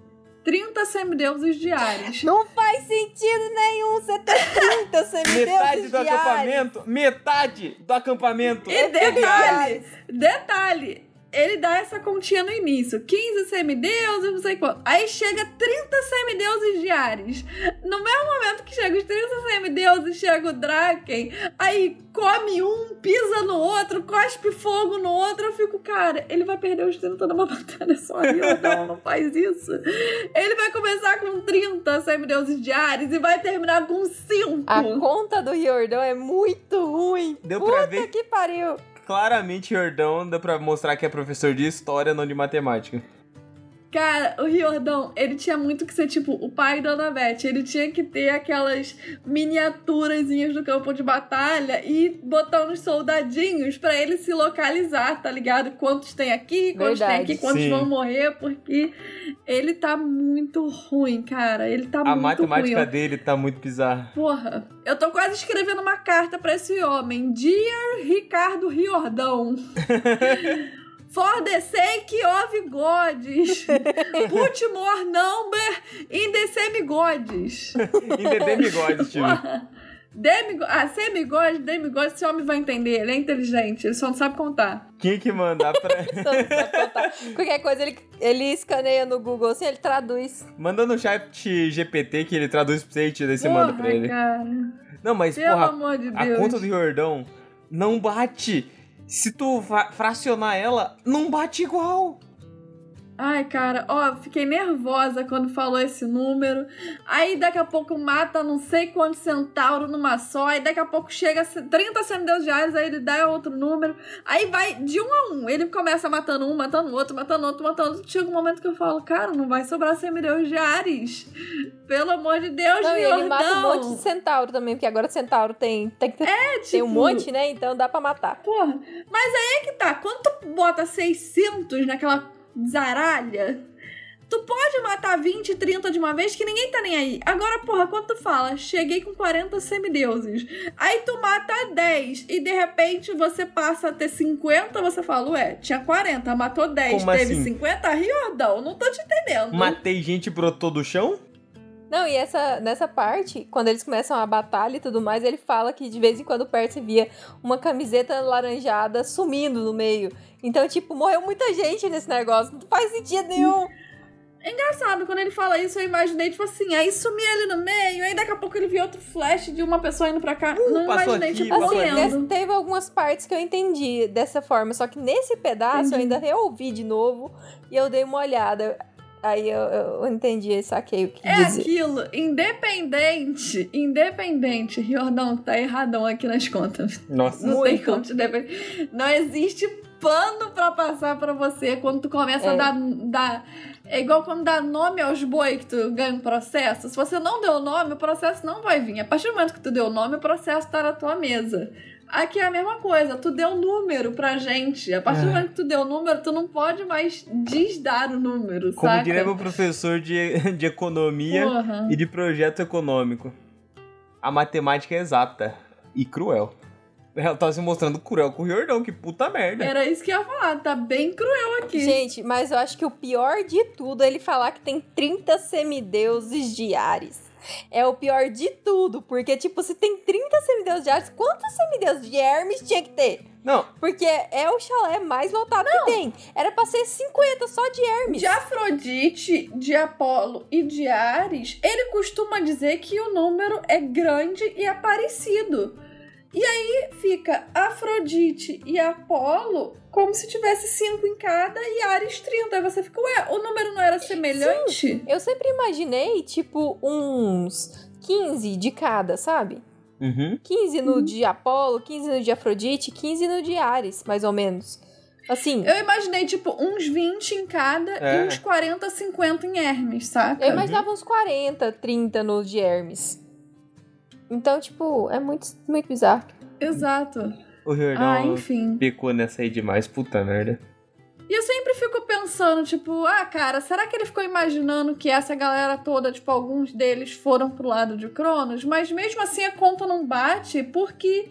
30 semideuses diários. Não faz sentido nenhum você ter 30 semideuses Metade do diários. acampamento, metade do acampamento. E detalhe, detalhe, ele dá essa continha no início, 15 semideuses, não sei quanto. Aí chega 30 semideuses diários. No mesmo momento que chega os 30 semideuses, chega o Draken, aí come um, pisa no outro, cospe fogo no outro. Eu fico, cara, ele vai perder os 30 numa <laughs> batalha só. Não, não faz isso. Ele vai começar com 30 semideuses diários e vai terminar com 5. A conta do Riordão é muito ruim. Deu Puta pra ver que pariu. Claramente Jordão dá pra mostrar que é professor de história, não de matemática. Cara, o Riordão, ele tinha muito que ser tipo o pai da Anabete. Ele tinha que ter aquelas miniaturazinhas do campo de batalha e botar uns soldadinhos pra ele se localizar, tá ligado? Quantos tem aqui, quantos tem Verdade. aqui, quantos Sim. vão morrer, porque ele tá muito ruim, cara. Ele tá A muito matemática ruim. dele tá muito bizarra. Porra, eu tô quase escrevendo uma carta pra esse homem. Dear Ricardo Riordão. <laughs> For the sake of gods. <laughs> Put more number in the semigods. Em The Demigods, tio. <laughs> Demigo ah, semigod, demigod, esse homem vai entender. Ele é inteligente, ele só não sabe contar. Quem que mandar pra... <laughs> Não sabe contar. Qualquer coisa ele, ele escaneia no Google, assim, ele traduz. Manda no chat GPT que ele traduz pra você e daí você manda pra ele. cara. Não, mas, Pelo porra, amor de a Deus. conta do Jordão não bate. Se tu fracionar ela, não bate igual. Ai, cara, ó, fiquei nervosa quando falou esse número. Aí daqui a pouco mata não sei quantos centauro numa só. Aí daqui a pouco chega a 30 semideuses diários, aí ele dá outro número. Aí vai de um a um. Ele começa matando um, matando outro, matando outro, matando outro. Chega um momento que eu falo, cara, não vai sobrar semideuses diaris. Pelo amor de Deus, Não, e ele Jordão. mata um monte de centauro também, porque agora centauro tem, tem, É, tem um tipo, monte, né? Então dá pra matar. Porra, mas aí é que tá. Quando tu bota 600 naquela zaralha, tu pode matar 20, 30 de uma vez que ninguém tá nem aí. Agora, porra, quando tu fala, cheguei com 40 semideuses, aí tu mata 10 e de repente você passa a ter 50, você fala, ué, tinha 40, matou 10, Como teve assim? 50, Riordão, não tô te entendendo. Matei gente e brotou do chão? Não, e essa, nessa parte, quando eles começam a batalha e tudo mais, ele fala que de vez em quando o Percy via uma camiseta laranjada sumindo no meio. Então, tipo, morreu muita gente nesse negócio. Não faz sentido nenhum. Engraçado, quando ele fala isso, eu imaginei, tipo assim, aí sumia ele no meio, aí daqui a pouco ele via outro flash de uma pessoa indo pra cá. não passou imaginei, aqui, tipo, Assim, teve algumas partes que eu entendi dessa forma, só que nesse pedaço eu Entendi. ainda reouvi de novo e eu dei uma olhada. Aí eu, eu entendi, saquei o que É dizer. aquilo, independente, independente. Riordão tá erradão aqui nas contas. Nossa. Não tem como te defender. Não existe pano pra passar pra você quando tu começa a É. dar, dar. É igual quando dá nome aos boi que tu ganha um processo. Se você não deu nome, o processo não vai vir. A partir do momento que tu deu nome, o processo tá na tua mesa. Aqui é a mesma coisa, tu deu número pra gente. A partir do É. momento que tu deu número, tu não pode mais desdar o número, Como saca? diria meu professor de, <laughs> de economia Porra. e de projeto econômico. A matemática é exata e cruel. Ela tá se mostrando cruel com o Jordão, que puta merda. Era isso que eu ia falar, tá bem cruel aqui. Gente, mas eu acho que o pior de tudo é ele falar que tem 30 semideuses de Ares. É o pior de tudo, porque, tipo, se tem 30 semideuses de Ares, quantos semideuses de Hermes tinha que ter? Não, Porque é o chalé mais lotado que tem. Era pra ser 50 só de Hermes. De Afrodite, de Apolo e de Ares, ele costuma dizer que o número é grande e é parecido. E aí fica Afrodite e Apolo como se tivesse cinco em cada e Ares 30. Aí você fica, ué, o número não era semelhante? Eu sempre imaginei, tipo, uns 15 de cada, sabe? Uhum. 15 no de Apolo, 15 no de Afrodite, 15 no de Ares, mais ou menos. Assim, Eu imaginei, tipo, uns 20 em cada É. e uns 40, 50 em Hermes, saca? eu imaginava uns 40, 30 no de Hermes. Então, tipo, é muito, muito bizarro. Exato. O Riordão Ah, enfim. pecou nessa aí demais, puta merda. E eu sempre fico pensando, tipo, ah, cara, será que ele ficou imaginando que essa galera toda, tipo, alguns deles foram pro lado de Cronos? Mas mesmo assim a conta não bate, porque,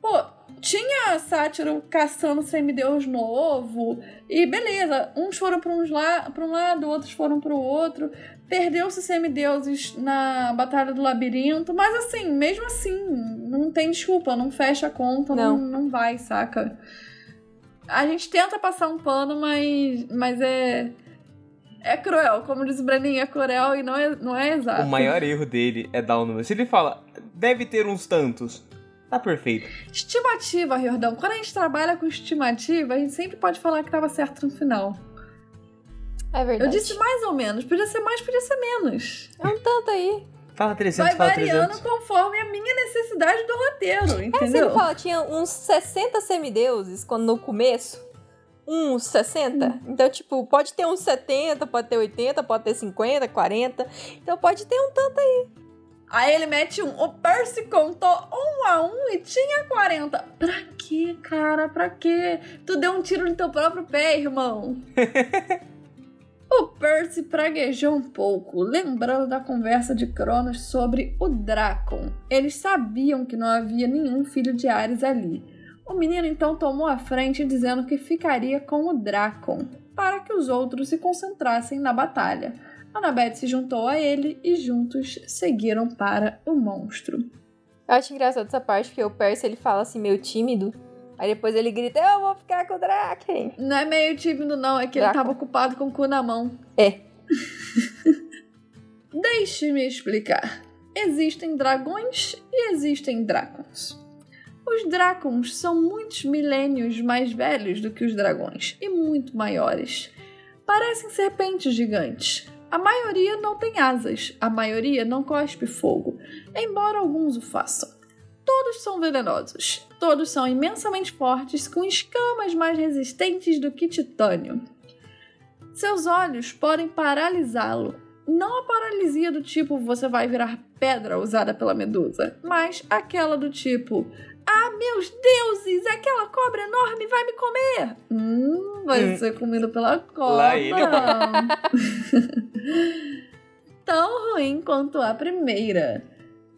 pô, tinha sátiro caçando semideus novo, e beleza, uns foram pra, uns la pra um lado, outros foram pro outro. Perdeu-se semideuses na Batalha do Labirinto, mas assim, mesmo assim, não tem desculpa, não fecha a conta, não, Não. não vai, saca? A gente tenta passar um pano, mas, mas é. É cruel, como diz o Breninho, é cruel e não é, não é exato. O maior erro dele é dar o número. Se ele fala, deve ter uns tantos, tá perfeito. Estimativa, Riordão. Quando a gente trabalha com estimativa, a gente sempre pode falar que tava certo no final. É Eu verdade. disse mais ou menos. Podia ser mais, podia ser menos. É um tanto aí. Fala 300, Vai fala variando 300. conforme a minha necessidade do roteiro, É, você entendeu? não fala, tinha uns 60 semideuses quando no começo. Uns 60. Então, tipo, pode ter uns 70, pode ter 80, pode ter 50, 40. Então pode ter um tanto aí. Aí ele mete um. O Percy contou um a um e tinha 40. Pra quê, cara? Pra quê? Tu deu um tiro no teu próprio pé, irmão. <laughs> o Percy praguejou um pouco, lembrando da conversa de Cronos sobre o Dracon. Eles sabiam que não havia nenhum filho de Ares ali. O menino então tomou a frente dizendo que ficaria com o Dracon, para que os outros se concentrassem na batalha. Annabeth se juntou a ele e juntos seguiram para o monstro. Eu acho engraçado essa parte, porque o Percy ele fala assim, meio tímido. Aí depois ele grita, eu vou ficar com o Draken. Não é meio tímido, não, é que ele Draco. estava ocupado com o cu na mão. É. <laughs> Deixe-me explicar. Existem dragões e existem dracons. Os dracons são muitos milênios mais velhos do que os dragões e muito maiores. Parecem serpentes gigantes. A maioria não tem asas, a maioria não cospe fogo, embora alguns o façam. Todos são venenosos, todos são imensamente fortes, com escamas mais resistentes do que titânio. Seus olhos podem paralisá-lo. Não a paralisia do tipo você vai virar pedra usada pela medusa, mas aquela do tipo Ah, meus deuses, aquela cobra enorme vai me comer! Hum, vai Hum. ser comido pela cobra. <laughs> <laughs> Tão ruim quanto a primeira.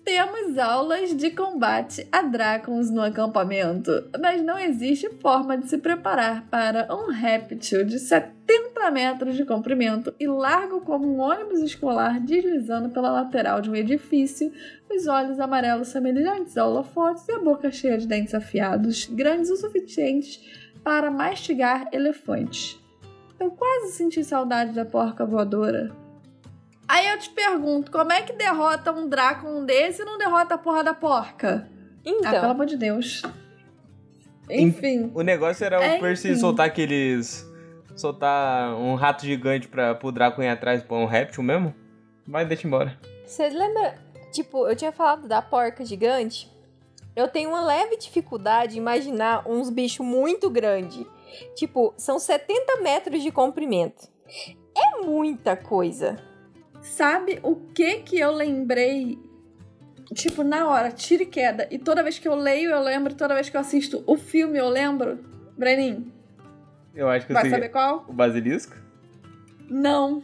Temos aulas de combate a dragons no acampamento, mas não existe forma de se preparar para um réptil de 70 metros de comprimento e largo como um ônibus escolar deslizando pela lateral de um edifício, os olhos amarelos semelhantes a holofotes e a boca cheia de dentes afiados, grandes o suficientes para mastigar elefantes. Eu quase senti saudade da porca voadora. Aí eu te pergunto, como é que derrota um Drácon desse e não derrota a porra da porca? Ah, pelo Então, amor de Deus. Enfim. O negócio era É, o Percy enfim. soltar aqueles. soltar um rato gigante pra, pro Draco ir atrás pra um réptil mesmo? Vai, deixa embora. você lembra? Tipo, eu tinha falado da porca gigante. Eu tenho uma leve dificuldade em imaginar uns bichos muito grandes. Tipo, são 70 metros de comprimento. É muita coisa. Sabe o que que eu lembrei? Tipo, na hora, tiro e queda. E toda vez que eu leio, eu lembro. Toda vez que eu assisto o filme, eu lembro. Brenin, Eu acho que eu vai sei. saber qual? O basilisco? Não.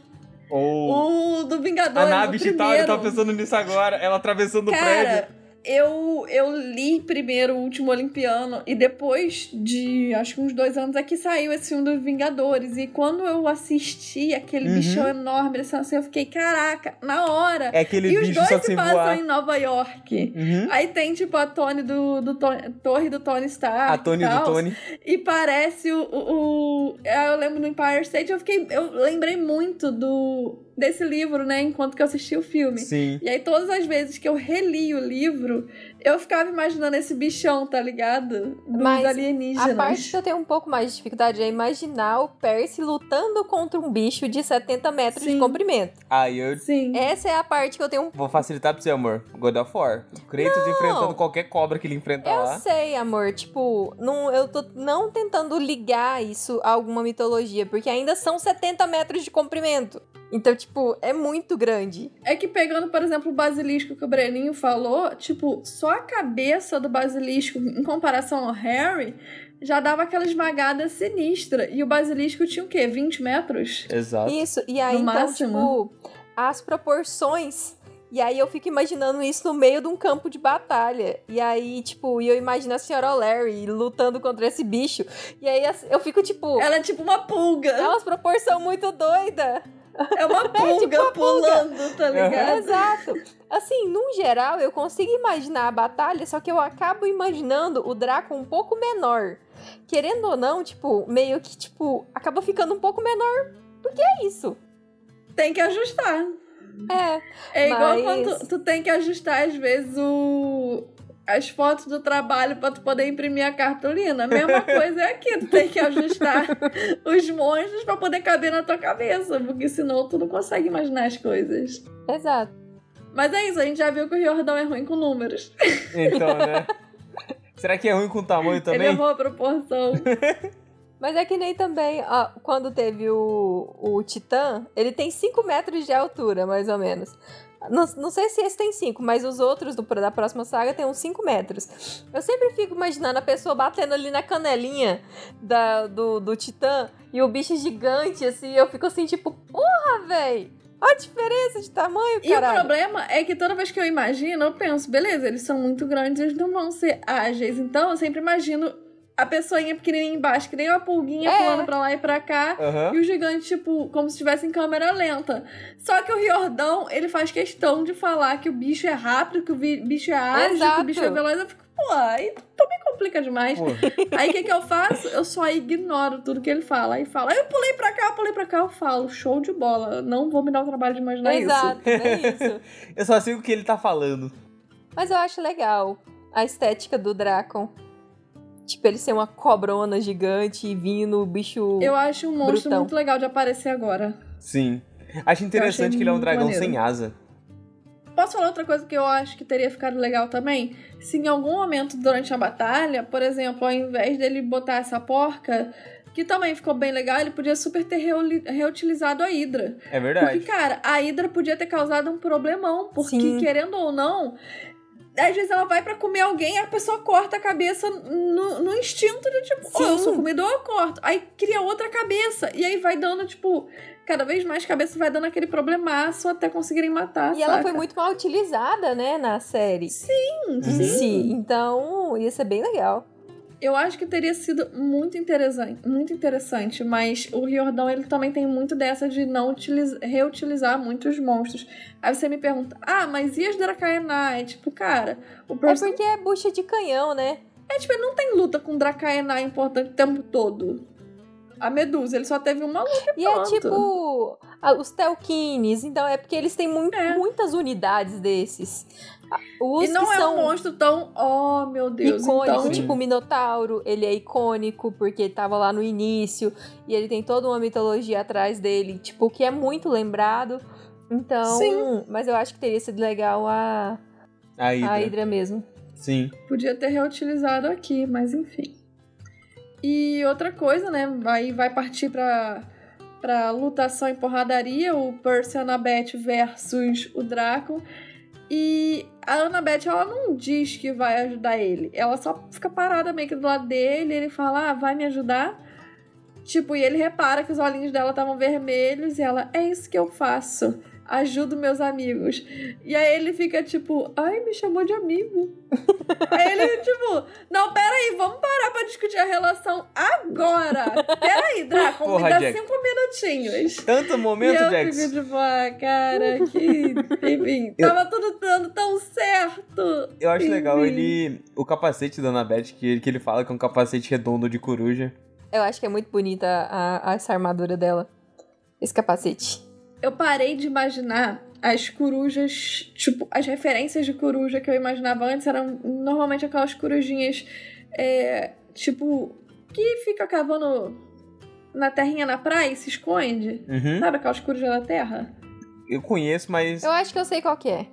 Ou. O do Vingadores, a nave o Chital, eu tava pensando nisso agora. Ela atravessando o prédio. Eu, eu li primeiro o último Olimpiano e depois de acho que uns dois anos é que saiu esse filme dos Vingadores. E quando eu assisti aquele Uhum. bichão enorme, assim, eu fiquei, caraca, na hora. É aquele e os bicho dois se passam voar. em Nova York. Uhum. Aí tem, tipo, a Tony do, do Tony- Torre do Tony Stark. A Tony e do. Tony. E parece o, o, o- Eu lembro no Empire State, eu fiquei. Eu lembrei muito do desse livro, né? Enquanto que eu assisti o filme. Sim. E aí, todas as vezes que eu reli o livro, eu ficava imaginando esse bichão, tá ligado? Dos Mas alienígenas. A parte que eu tenho um pouco mais de dificuldade é imaginar o Percy lutando contra um bicho de 70 metros Sim. de comprimento. Aí eu Sim. Essa é a parte que eu tenho um vou facilitar pra você, amor. God of War. O Kratos enfrentando qualquer cobra que ele enfrenta Eu lá. sei, amor, tipo, não, eu tô não tentando ligar isso a alguma mitologia, porque ainda são 70 metros de comprimento. Então, tipo, é muito grande. É que pegando, por exemplo, o basilisco que o Breninho falou, tipo, só a cabeça do basilisco, em comparação ao Harry, já dava aquela esmagada sinistra. E o basilisco tinha o quê? 20 metros? Exato. Isso, e aí, No então, máximo. tipo, as proporções. E aí eu fico imaginando isso no meio de um campo de batalha. E aí, tipo, e eu imagino a senhora Larry lutando contra esse bicho. E aí eu fico, tipo, Ela é tipo uma pulga. é umas proporções muito doidas. É uma pulga <laughs> tipo uma pulga. pulando, tá ligado? Exato. Assim, num geral, eu consigo imaginar a batalha, só que eu acabo imaginando o Draco um pouco menor. Querendo ou não, tipo, meio que, tipo, acaba ficando um pouco menor do que é isso. Tem que ajustar. É. É igual Mas- quando tu, tu tem que ajustar, às vezes, o... as fotos do trabalho pra tu poder imprimir a cartolina. A mesma <laughs> coisa é aqui, tu tem que ajustar os monstros pra poder caber na tua cabeça, porque senão tu não consegue imaginar as coisas. Exato. Mas é isso, a gente já viu que o Riordão é ruim com números. Então, né? <laughs> Será que é ruim com tamanho Ele também? errou a proporção. <laughs> Mas é que nem também, ó, quando teve o, o Titã, ele tem 5 metros de altura, mais ou menos. Não, não sei se esse tem 5, mas os outros do, da próxima saga tem uns 5 metros. Eu sempre fico imaginando a pessoa batendo ali na canelinha da, do, do Titã e o bicho gigante, assim. Eu fico assim, tipo, porra, véi! Olha a diferença de tamanho, E o problema é que toda vez que eu imagino, eu penso, beleza, eles são muito grandes, eles não vão ser ágeis. Então eu sempre imagino a pessoinha pequenininha embaixo, que nem uma pulguinha É. pulando pra lá e pra cá. Aham. E o gigante, tipo, como se estivesse em câmera lenta. Só que o Riordão, ele faz questão de falar que o bicho é rápido, que o bicho é ágil, que Exato. o bicho é veloz. Eu fico, pô, aí também complica demais. Pô, <laughs> Aí o que, que eu faço? Eu só ignoro tudo que ele fala. Aí fala, eu pulei pra cá, eu pulei pra cá. Eu falo, show de bola. Não vou me dar o trabalho de imaginar isso. Exato, é isso. <laughs> eu só sei o que ele tá falando. Mas eu acho legal a estética do Dracon. Tipo, ele ser uma cobrona gigante e vindo o bicho. Eu acho um monstro Brutão. muito legal de aparecer agora. Sim. Acho interessante que ele é um dragão maneiro. sem asa. Posso falar outra coisa que eu acho que teria ficado legal também? Se em algum momento durante a batalha, por exemplo, ao invés dele botar essa porca, que também ficou bem legal, ele podia super ter reutilizado a Hidra. É Porque, verdade. cara, a Hidra podia ter causado um problemão, porque Sim. querendo ou não, às vezes ela vai pra comer alguém e a pessoa corta a cabeça no, no instinto de tipo, oh, eu Sim. sou comedor, eu corto. Aí cria outra cabeça. E aí vai dando, tipo, cada vez mais cabeça vai dando aquele problemaço até conseguirem matar. E ela saca? foi muito mal utilizada, né, na série. Sim, em sim. si. Então, ia ser bem legal. Eu acho que teria sido muito interessante, muito interessante, mas o Riordão ele também tem muito dessa de não utiliza- reutilizar muitos monstros. Aí você me pergunta: "Ah, mas e as Dracaenai?" Tipo, cara, o É porque é bucha de canhão, né? é, tipo, ele não tem luta com Dracaenai importante o tempo todo. A Medusa, ele só teve uma luta. E é Pronto. tipo os Telkines, então é porque eles têm muito, É. muitas unidades desses. Os e não é são um monstro tão, oh meu Deus, icônico, então tipo o Minotauro, ele é icônico porque tava lá no início e ele tem toda uma mitologia atrás dele, tipo, que é muito lembrado. Então, Sim. mas eu acho que teria sido legal a, A Hydra. a Hydra mesmo. Sim. Podia ter reutilizado aqui, mas enfim. E outra coisa, né? Vai, vai partir pra, pra lutação e porradaria: o Percy e Annabeth versus o Draco. E a Annabeth, ela não diz que vai ajudar ele. Ela só fica parada meio que do lado dele. Ele fala: Ah, vai me ajudar? Tipo, e ele repara que os olhinhos dela estavam vermelhos. E ela: É isso que eu faço. Ajudo meus amigos. E aí ele fica tipo: Ai, me chamou de amigo. <laughs> Aí ele, tipo, não, peraí, vamos parar pra discutir a relação agora. <laughs> Peraí, Draco, Porra, me dá Jack. cinco minutinhos. Tanto momento, e eu Jax. fico tipo, ah, cara, que. <laughs> Enfim, tava tudo dando tão certo. Eu acho legal Enfim. ele. O capacete da Annabeth, que, que ele fala que é um capacete redondo de coruja. Eu acho que é muito bonita a, a- essa armadura dela. Esse capacete. Eu parei de imaginar as corujas, tipo, as referências de coruja que eu imaginava antes eram normalmente aquelas corujinhas, é, tipo, que fica cavando na terrinha na praia e se esconde. Uhum. Sabe aquelas corujas da terra? Eu conheço, mas. Eu acho que eu sei qual que é.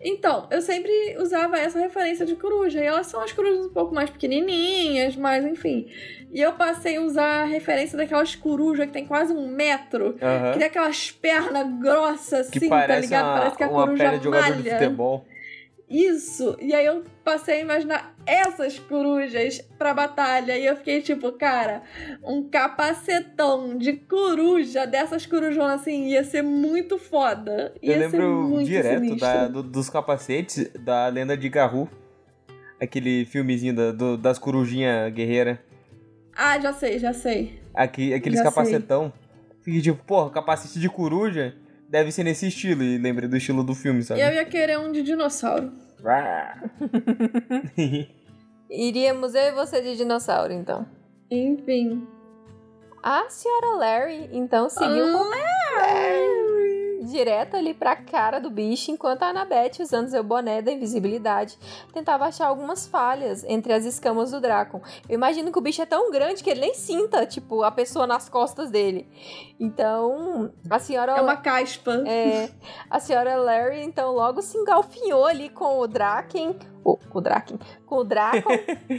Então, eu sempre usava essa referência de coruja. E elas são as corujas um pouco mais pequenininhas, mas enfim. E eu passei a usar a referência daquelas corujas que tem quase um metro. Que tem aquelas pernas grossas, Que assim, tá parece, ligado? uma, Parece que a uma coruja perna de jogador de malha. futebol. Isso! E aí eu passei a imaginar essas corujas pra batalha. E eu fiquei tipo, cara, um capacetão de coruja, dessas corujonas assim, ia ser muito foda. Ia Eu ser lembro muito direto sinistro. da- do- dos capacetes da lenda de Garou. Aquele filmezinho da- do- das corujinhas guerreiras. Ah, já sei, já sei. Aqui, aqueles Já capacetão. Fiquei tipo, porra, capacete de coruja deve ser nesse estilo. E lembrei do estilo do filme, sabe? Eu ia querer um de dinossauro. <laughs> Iríamos eu e você de dinossauro, então. Enfim. A senhora Larry, então, seguiu com direto ali pra cara do bicho, enquanto a Annabeth, usando seu boné da invisibilidade, tentava achar algumas falhas entre as escamas do Dracon. Eu imagino que o bicho é tão grande que ele nem sinta, tipo, a pessoa nas costas dele. Então, a senhora... É uma caspa. É, a senhora Larry, então, logo se engalfinhou ali com o Draken. Oh, com o Draken. Com o Draco.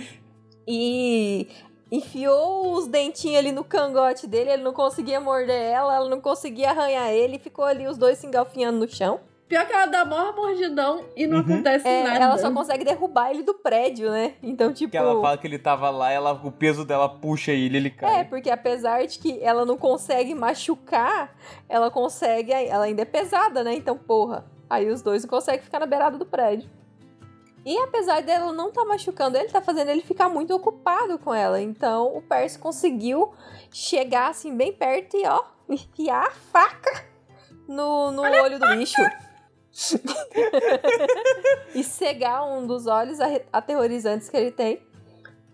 <laughs> e enfiou os dentinhos ali no cangote dele. Ele não conseguia morder ela, ela não conseguia arranhar ele. Ficou ali os dois se engalfinhando no chão. Pior que ela dá maior mordidão e não Uhum. acontece É, nada. ela só consegue derrubar ele do prédio, né? Então, tipo. Que ela fala que ele tava lá, ela, o peso dela puxa ele, ele É, cai. porque apesar de que ela não consegue machucar, ela consegue. Ela ainda é pesada, né? Então, porra. Aí os dois não conseguem ficar na beirada do prédio. E apesar dela não tá machucando ele, tá fazendo ele ficar muito ocupado com ela. Então o Percy conseguiu chegar assim bem perto e ó, enfiar a faca no, no olho do bicho. <laughs> e cegar um dos olhos aterrorizantes que ele tem.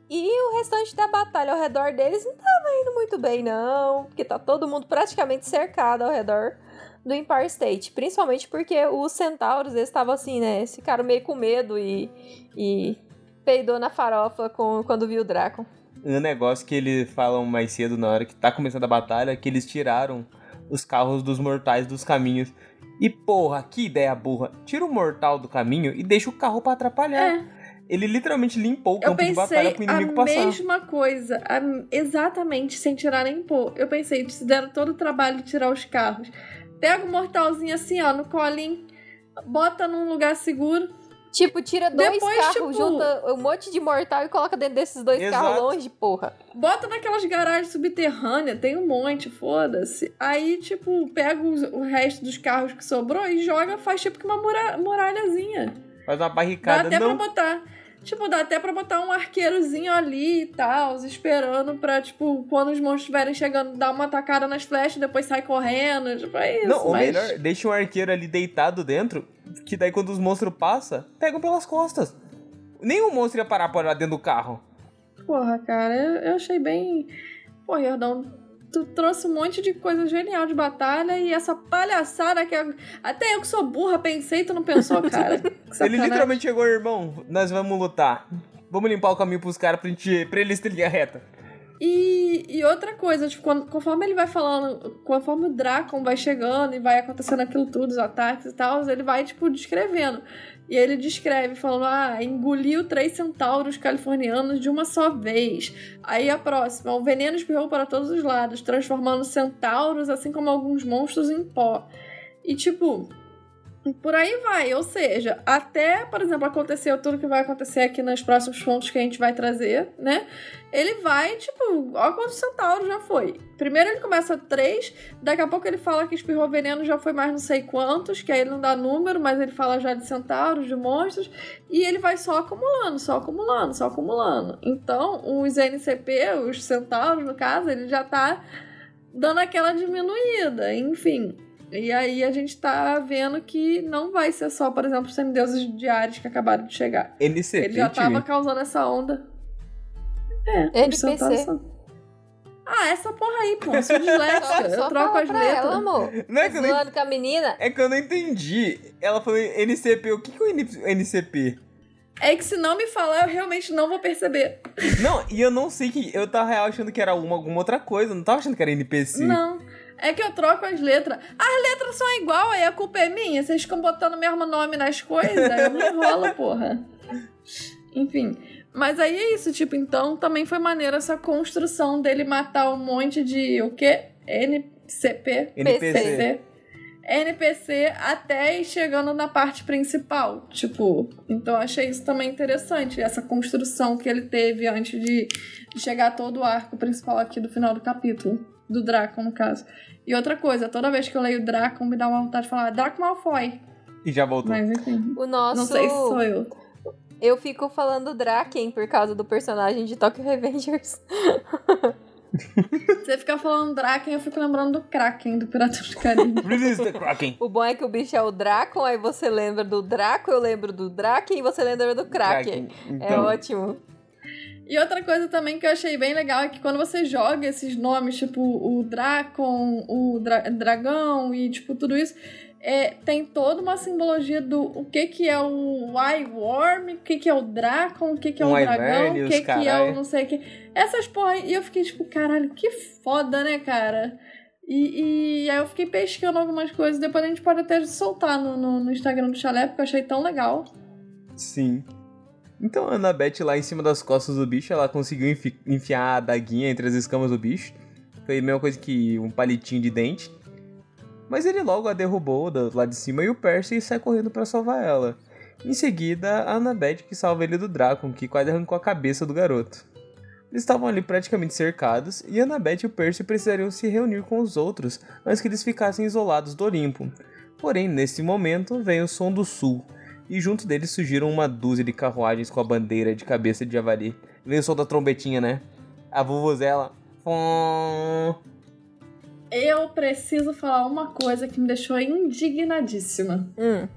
E o restante da batalha ao redor deles não tava indo muito bem, não. Porque tá todo mundo praticamente cercado ao redor do Empire State. Principalmente porque os centauros, eles estavam assim, né? Eles ficaram meio com medo e, e peidou na farofa com, quando viu o Draco. Um negócio que eles falam mais cedo, na hora que tá começando a batalha, é que eles tiraram os carros dos mortais dos caminhos. E porra, que ideia burra. Tira o mortal do caminho e deixa o carro pra atrapalhar. É, Ele literalmente limpou o eu campo de batalha pensei pro a inimigo passar. mesma coisa. a- exatamente, sem tirar nem pôr. Eu pensei, se deram todo o trabalho de tirar os carros. Pega o mortalzinho assim, ó, no colinho. Bota num lugar seguro. Tipo, tira dois Depois, carros, tipo- junta um monte de mortal e coloca dentro desses dois Exato. carros longe, porra. Bota naquelas garagens subterrâneas, tem um monte, foda-se. Aí, tipo, pega os- o resto dos carros que sobrou e joga, faz tipo que uma mura- muralhazinha. Faz uma Dá barricada. até Não, pra botar. Tipo, dá até pra botar um arqueirozinho ali e tal, esperando pra, tipo, quando os monstros estiverem chegando, dar uma tacada nas flechas, depois sai correndo. Tipo, é isso. não ou mas... melhor, deixa um arqueiro ali deitado dentro, que daí quando os monstros passam, pegam pelas costas. Nenhum monstro ia parar pra olhar dentro do carro. Porra, cara, eu, eu achei bem. Pô, Jordão, tu trouxe um monte de coisa genial de batalha e essa palhaçada que. eu- Até eu que sou burra pensei tu não pensou, <laughs> cara. Ele literalmente chegou, irmão, nós vamos lutar. Vamos limpar o caminho pros caras pra, gente, pra eles terem linha reta. E, e outra coisa, tipo, quando- conforme ele vai falando, conforme o Dracon vai chegando e vai acontecendo aquilo tudo, os ataques e tal, ele vai, tipo, descrevendo. E ele descreve, falando, ah, engoliu três centauros californianos de uma só vez. Aí a próxima, o veneno espirrou para todos os lados, transformando centauros, assim como alguns monstros, em pó. E, tipo, por aí vai. Ou seja, até, por exemplo, acontecer tudo que vai acontecer aqui nos próximos pontos que a gente vai trazer, né? Ele vai, tipo, ó quantos centauros já foi. Primeiro ele começa três, daqui a pouco ele fala que espirrou veneno já foi mais não sei quantos, que aí ele não dá número, mas ele fala já de centauros, de monstros, e ele vai só acumulando, só acumulando, só acumulando. Então, os NCP, os centauros, no caso, ele já tá dando aquela diminuída, enfim. E aí a gente tá vendo que não vai ser só, por exemplo, os semideuses diários que acabaram de chegar. NCP, Ele já tava causando essa onda. É, NPC. centauros são- Ah, essa porra aí, pô. Sou disléxica. <laughs> Só, eu só troco as letras. ela, amor. Não é que eu não com a menina. É que eu não entendi. Ela falou NCP. O que, que é o NCP? É que se não me falar, eu realmente não vou perceber. Não, e eu não sei que. Eu tava real achando que era uma, alguma outra coisa. Não tava achando que era NPC. Não. É que eu troco as letras. As letras são igual, aí a culpa é minha. Vocês ficam botando o mesmo nome nas coisas, eu me enrolo, porra. Enfim. Mas aí é isso, tipo, então também foi maneiro essa construção dele matar um monte de o quê? NCP? NPC. NPC até ir chegando na parte principal. Tipo, então eu achei isso também interessante, essa construção que ele teve antes de, chegar todo o arco principal aqui do final do capítulo. Do Draco, no caso. E outra coisa, toda vez que eu leio Draco, me dá uma vontade de falar Draco Malfoy. E já voltou. Mas enfim. O nosso. Não sei se sou eu. Eu fico falando Draken por causa do personagem de Tokyo Revengers. Você fica falando Draken, eu fico lembrando do Kraken, do Pirata do Caribe. <laughs> The Kraken. O bom é que o bicho é o Dracon, aí você lembra do Draco, eu lembro do Draken e você lembra do Kraken. É Então, ótimo. E outra coisa também que eu achei bem legal é que quando você joga esses nomes, tipo o Dracon, o dra- dragão e tipo tudo isso, é, tem toda uma simbologia do o que que é o Eye Worm, o que que é o Dracon, o que que é Um o dragão, o que que é o não sei o que. Essas porra, aí, e eu fiquei tipo, caralho, que foda, né, cara? E, e aí eu fiquei pescando algumas coisas, depois a gente pode até soltar no, no, no Instagram do Chalé, porque eu achei tão legal. Sim. Então a Annabeth lá em cima das costas do bicho, ela conseguiu enfi- enfiar a daguinha entre as escamas do bicho. Foi a mesma coisa que um palitinho de dente. Mas ele logo a derrubou lado de cima e o Percy sai correndo pra salvar ela. Em seguida, a Annabeth que salva ele do Dracon, que quase arrancou a cabeça do garoto. Eles estavam ali praticamente cercados e Annabeth e o Percy precisariam se reunir com os outros antes que eles ficassem isolados do Olimpo. Porém, nesse momento, vem o som do sul, e junto deles surgiram uma dúzia de carruagens com a bandeira de cabeça de javali. Veio o som da trombetinha, né? A vuvuzela. Fom. Eu preciso falar uma coisa que me deixou indignadíssima. Hum.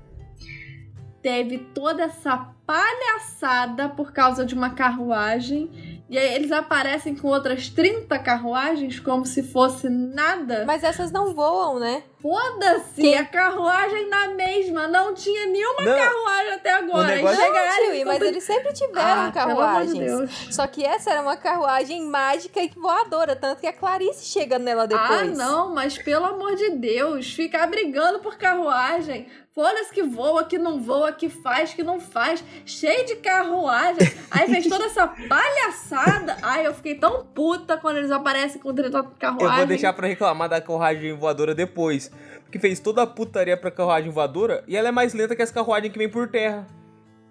Teve toda essa palhaçada por causa de uma carruagem. E aí eles aparecem com outras 30 carruagens como se fosse nada. Mas essas não voam, né? Foda-se! A carruagem na mesma. Não tinha nenhuma Não. carruagem até agora. O negócio- E chegaram Não, Tio, mas eles sempre tiveram Ah, pelo amor de carruagens. Deus. Só que essa era uma carruagem mágica e voadora, tanto que a Clarice chega nela Ah, depois. não, mas pelo amor de Deus, ficar brigando por carruagem. Foda-se que voa, que não voa, que faz, que não faz. Cheio de carruagem. Aí fez toda essa <laughs> palhaçada. Ai, eu fiquei tão puta quando eles aparecem com 30 carruagem. Eu vou deixar pra reclamar da carruagem voadora depois. Porque fez toda a putaria pra carruagem voadora e ela é mais lenta que as carruagens que vem por terra.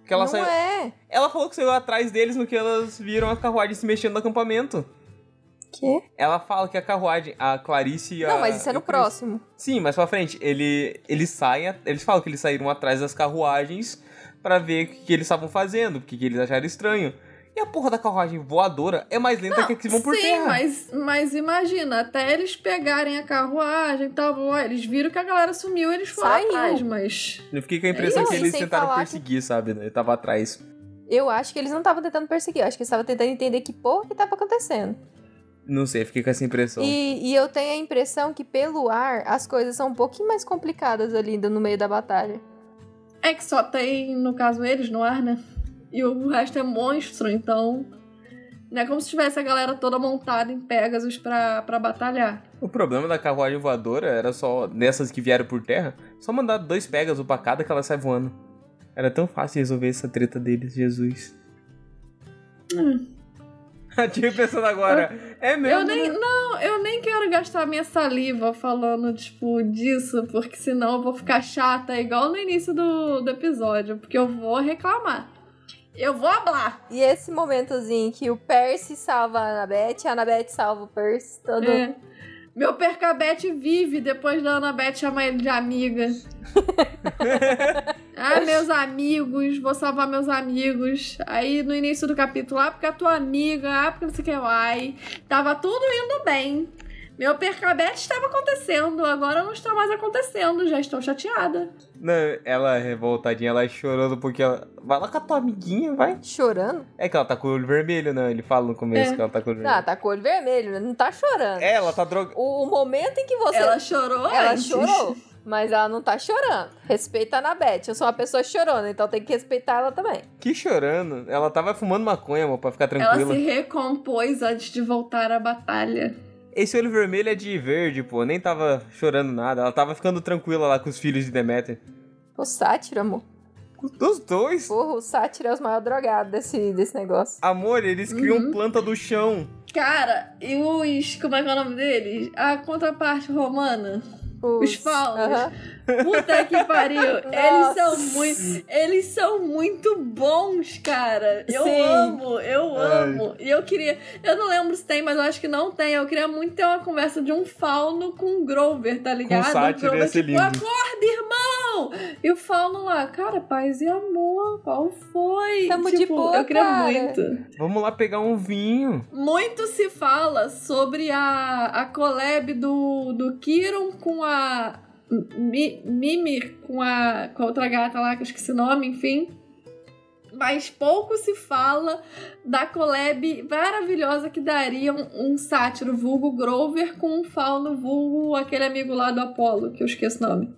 Que ela, não saiu... é. ela falou que saiu atrás deles no que elas viram a carruagem se mexendo no acampamento. Quê? Ela fala que a carruagem, a Clarice e a. Não, mas isso é no próximo. Sim, mais pra frente, ele, eles saem, eles falam que eles saíram atrás das carruagens pra ver o que, que eles estavam fazendo, porque que eles acharam estranho. E a porra da carruagem voadora é mais lenta que a que vão por Sim, terra. mas, mas imagina, até eles pegarem a carruagem e tal, eles viram que a galera sumiu eles foram Saiu. atrás, mas. Eu fiquei com a impressão Não, que eles tentaram perseguir, sabe? Né? Eu tava atrás. Eu acho que eles não estavam tentando perseguir, eu acho que eles estavam tentando entender que porra que tava acontecendo. Não sei, fiquei com essa impressão. E, e eu tenho a impressão que pelo ar as coisas são um pouquinho mais complicadas ali no meio da batalha. É que só tem, no caso, eles no ar, né? E o resto é monstro, então. Não é como se tivesse a galera toda montada em Pegasus pra, pra batalhar. O problema da carruagem voadora era só, dessas que vieram por terra, só mandar dois Pegasus pra cada que ela sai voando. Era tão fácil resolver essa treta deles, Jesus. <laughs> A tia pensando agora, é mesmo? Eu nem. né? Não, eu nem quero gastar minha saliva falando, tipo, disso, porque senão eu vou ficar chata, igual no início do, do episódio, porque eu vou reclamar. Eu vou hablar. E esse momentozinho que o Percy salva a Annabeth, a Annabeth salva o Percy, todo. É. Meu percabete vive depois da Annabeth chamar ele de amiga. <laughs> ah, meus amigos, vou salvar meus amigos. Aí no início do capítulo, ah, porque a tua amiga, ah, porque não sei o que, ai. Tava tudo indo bem. Meu percabete estava acontecendo, agora não está mais acontecendo, já estou chateada. Não, ela revoltadinha, ela chorando porque ela. Vai lá com a tua amiguinha, vai. Chorando? É que ela tá com o olho vermelho, né? Ele fala no começo É. que ela tá com o olho Ah, vermelho. tá com o olho vermelho, né? não tá chorando. É, ela tá drogada. O, o momento em que você. Ela chorou Ela antes. chorou, <laughs> mas ela não tá chorando. Respeita a Annabeth. Eu sou uma pessoa chorona, então tem que respeitar ela também. Que chorando. Ela tava fumando maconha, amor, pra ficar Ela tranquila. se recompôs antes de voltar à batalha. Esse olho vermelho é de verde, pô. Nem tava chorando nada. Ela tava ficando tranquila lá com os filhos de Deméter. O sátiro, amor. Dos dois. Porra, o sátiro é os maiores drogados desse, desse negócio. Amor, eles criam Uhum. planta do chão. Cara, e os. Como é que é o nome deles? A contraparte romana. Os faunos. Aham. Puta que pariu. eles são muito. Eles são muito bons, cara. Eu Sim. amo, eu Ai. amo. E eu queria. Eu não lembro se tem, mas eu acho que não tem. Eu queria muito ter uma conversa de um fauno com o Grover, tá ligado? sátiro, o Grover, ia ser tipo, lindo. acorda, irmão! E o fauno lá, cara, paz e amor, qual foi? Tamo de tipo, boa, eu queria cara. muito. Vamos lá pegar um vinho. Muito se fala sobre a, a collab do, do Kiron com a Mi- Mimir, com a, com a outra gata lá, que eu esqueci o nome, enfim. Mas pouco se fala da collab maravilhosa que daria um, um sátiro vulgo Grover com um fauno vulgo aquele amigo lá do Apollo, que eu esqueço o nome.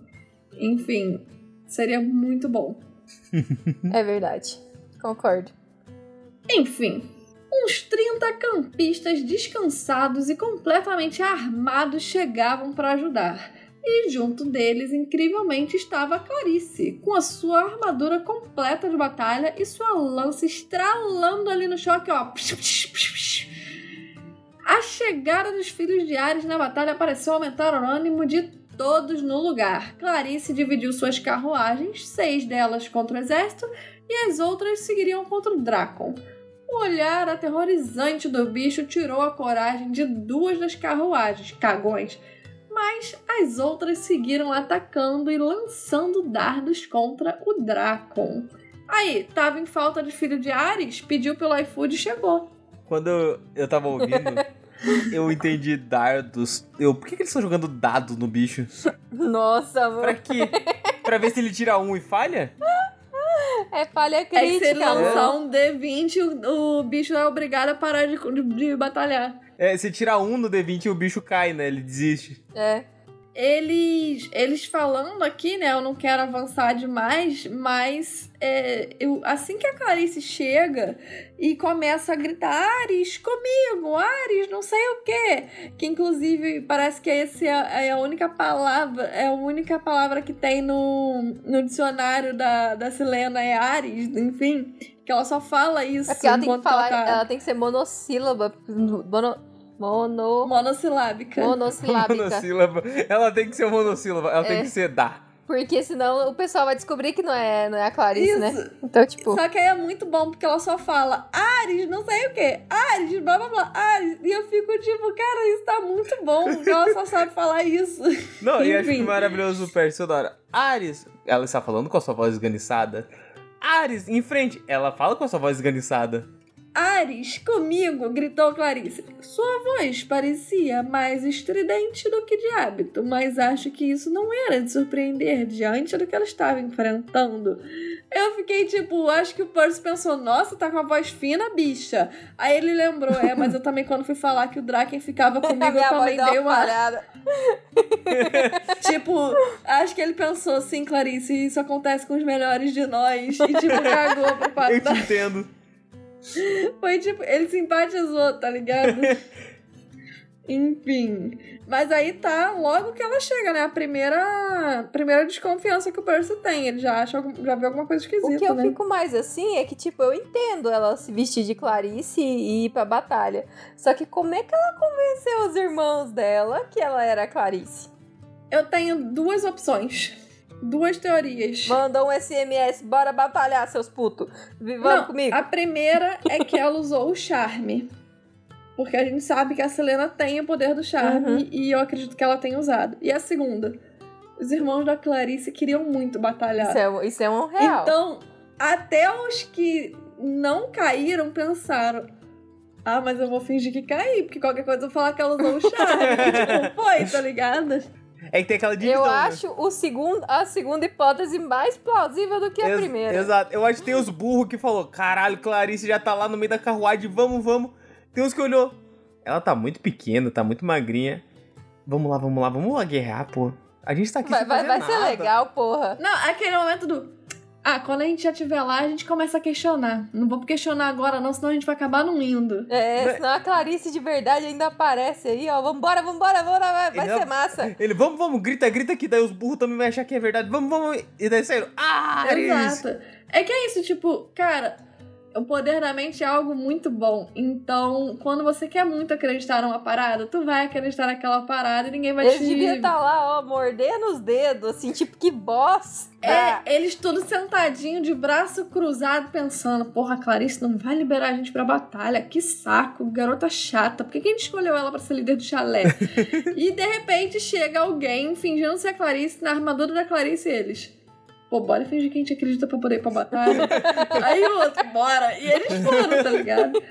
Enfim, seria muito bom. <laughs> É verdade. Concordo. Enfim, uns 30 campistas descansados e completamente armados chegavam para ajudar. E junto deles, incrivelmente, estava Clarice, com a sua armadura completa de batalha e sua lança estralando ali no choque, ó. A chegada dos filhos de Ares na batalha pareceu aumentar o ânimo de todos no lugar. Clarice dividiu suas carruagens, seis delas contra o exército e as outras seguiriam contra o Dracon. O olhar aterrorizante do bicho tirou a coragem de duas das carruagens, cagões, mas as outras seguiram atacando e lançando dardos contra o Dracon. Aí, tava em falta de filho de Ares, pediu pelo iFood e chegou. Quando eu tava ouvindo, <laughs> eu entendi dardos. Eu, por que, que eles estão jogando dado no bicho? Nossa, Pra amor. quê? pra ver se ele tira um e falha? É falha É que se ele crítica, lançar um D20, o, o bicho é obrigado a parar de, de- de batalhar. É, se tira um no D20 o bicho cai, né? Ele desiste. É. Eles, eles falando aqui, né? Eu não quero avançar demais, mas é, eu, assim que a Clarice chega e começa a gritar Ares comigo, Ares, não sei o quê. Que inclusive parece que esse é, é a única palavra, é a única palavra que tem no, no dicionário da, da Selena é Ares, enfim. Que ela só fala isso. É porque ela tem que falar, ela tá ela tem que ser monossílaba. Mono, mono, monossilábica. monossilábica. Monossílaba. Ela tem que ser monossílaba. Ela tem É. que ser dá. Porque senão o pessoal vai descobrir que não é, não é a Clarice, Isso. né? Então, tipo, Só que aí é muito bom, porque ela só fala Ares, não sei o que, Ares, blá blá blá, Ares. E eu fico tipo, cara, isso tá muito bom, porque ela só sabe falar isso. <laughs> Não, e acho Enfim. maravilhoso o Percy toda hora. Ares, ela está falando com a sua voz esganiçada. Ares, em frente, ela fala com a sua voz esganiçada. Ares, comigo, gritou Clarice. Sua voz parecia mais estridente do que de hábito, mas acho que isso não era de surpreender diante do que ela estava enfrentando. Eu fiquei tipo, acho que o Percy pensou, nossa, tá com a voz fina, bicha. Aí ele lembrou, é, mas eu também quando fui falar que o Draken ficava <laughs> comigo, eu também dei uma uma. <laughs> <laughs> Tipo, acho que ele pensou assim, Clarice, isso acontece com os melhores de nós. E, tipo, cagou pro Eu papo te da... entendo. <laughs> Foi tipo, ele simpatizou, tá ligado? <laughs> Enfim. Mas aí tá logo que ela chega, né? A primeira, primeira desconfiança que o Percy tem. Ele já acha, já vê alguma coisa esquisita, O que eu né? fico mais assim é que, tipo, eu entendo ela se vestir de Clarice e ir pra batalha. Só que como é que ela convenceu os irmãos dela que ela era Clarice? Eu tenho duas opções. Duas teorias. Mandou um SMS, bora batalhar, seus putos. Vamos comigo. A primeira é que ela usou o charme. Porque a gente sabe que a Selena tem o poder do charme Uhum. e eu acredito que ela tenha usado. E a segunda, os irmãos da Clarice queriam muito batalhar. Isso é, isso é um real. Então, até os que não caíram pensaram. Ah, mas eu vou fingir que caí, porque qualquer coisa eu vou falar que ela usou o charme. <laughs> tipo, foi, tá ligado? É que tem aquela divisão. eu né? acho o segundo, a segunda hipótese mais plausível do que a Ex- primeira. Exato. Eu acho que tem os burros que falou: caralho, Clarice já tá lá no meio da carruagem, vamos, vamos. Tem uns que olhou. Ela tá muito pequena, tá muito magrinha. Vamos lá, vamos lá, vamos lá guerrear, pô. A gente tá aqui Vai, sem vai, vai ser legal, porra. Não, aquele momento do. Ah, quando a gente já estiver lá, a gente começa a questionar. Não vamos questionar agora, não, senão a gente vai acabar não indo. É, Mas- senão a Clarice de verdade ainda aparece aí, ó. Vambora, vambora, vambora, vai, vai ser é- massa. Ele, vamos, vamos, grita, grita que daí os burros também vão achar que é verdade. Vamos, vamos. E daí saíram. Ah, Clarice! Exato. É que é isso, tipo, cara, o poder da mente é algo muito bom. Então, quando você quer muito acreditar numa parada, tu vai acreditar naquela parada e ninguém vai Eles te. deviam estar lá, ó, mordendo os dedos, assim, tipo, que bosta. É, eles tudo sentadinho, de braço cruzado, pensando: porra, Clarice não vai liberar a gente pra batalha. Que saco, garota chata. Por que, que a gente escolheu ela pra ser líder do chalé? <laughs> e de repente chega alguém fingindo ser a Clarice, na armadura da Clarice, eles. Pô, bora fingir que a gente acredita pra poder ir pra batalha. Aí o outro, bora. E eles foram, tá ligado?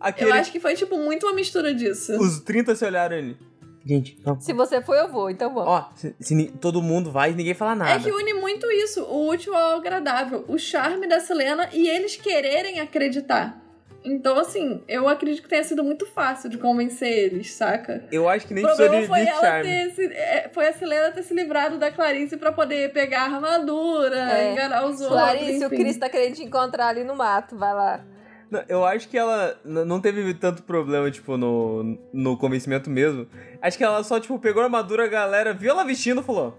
Aquele, Eu acho que foi, tipo, muito uma mistura disso. Os 30 se olharam ele. Gente, vamos. Se você for, eu vou, então vamos. Ó, se, se todo mundo vai e ninguém fala nada. É que une muito isso, o útil ao agradável, o charme da Selena e eles quererem acreditar. Então, assim, eu acredito que tenha sido muito fácil de convencer eles, saca? Eu acho que nem precisou de, foi de ela charme. ter se, é, foi a Selena ter se livrado da Clarice pra poder pegar a armadura, É. enganar os outros. Clarice, o. Cris tá querendo te encontrar ali no mato, vai lá. Não, eu acho que ela não teve tanto problema, tipo, no, no convencimento mesmo. Acho que ela só, tipo, pegou a armadura, a galera viu ela vestindo e falou: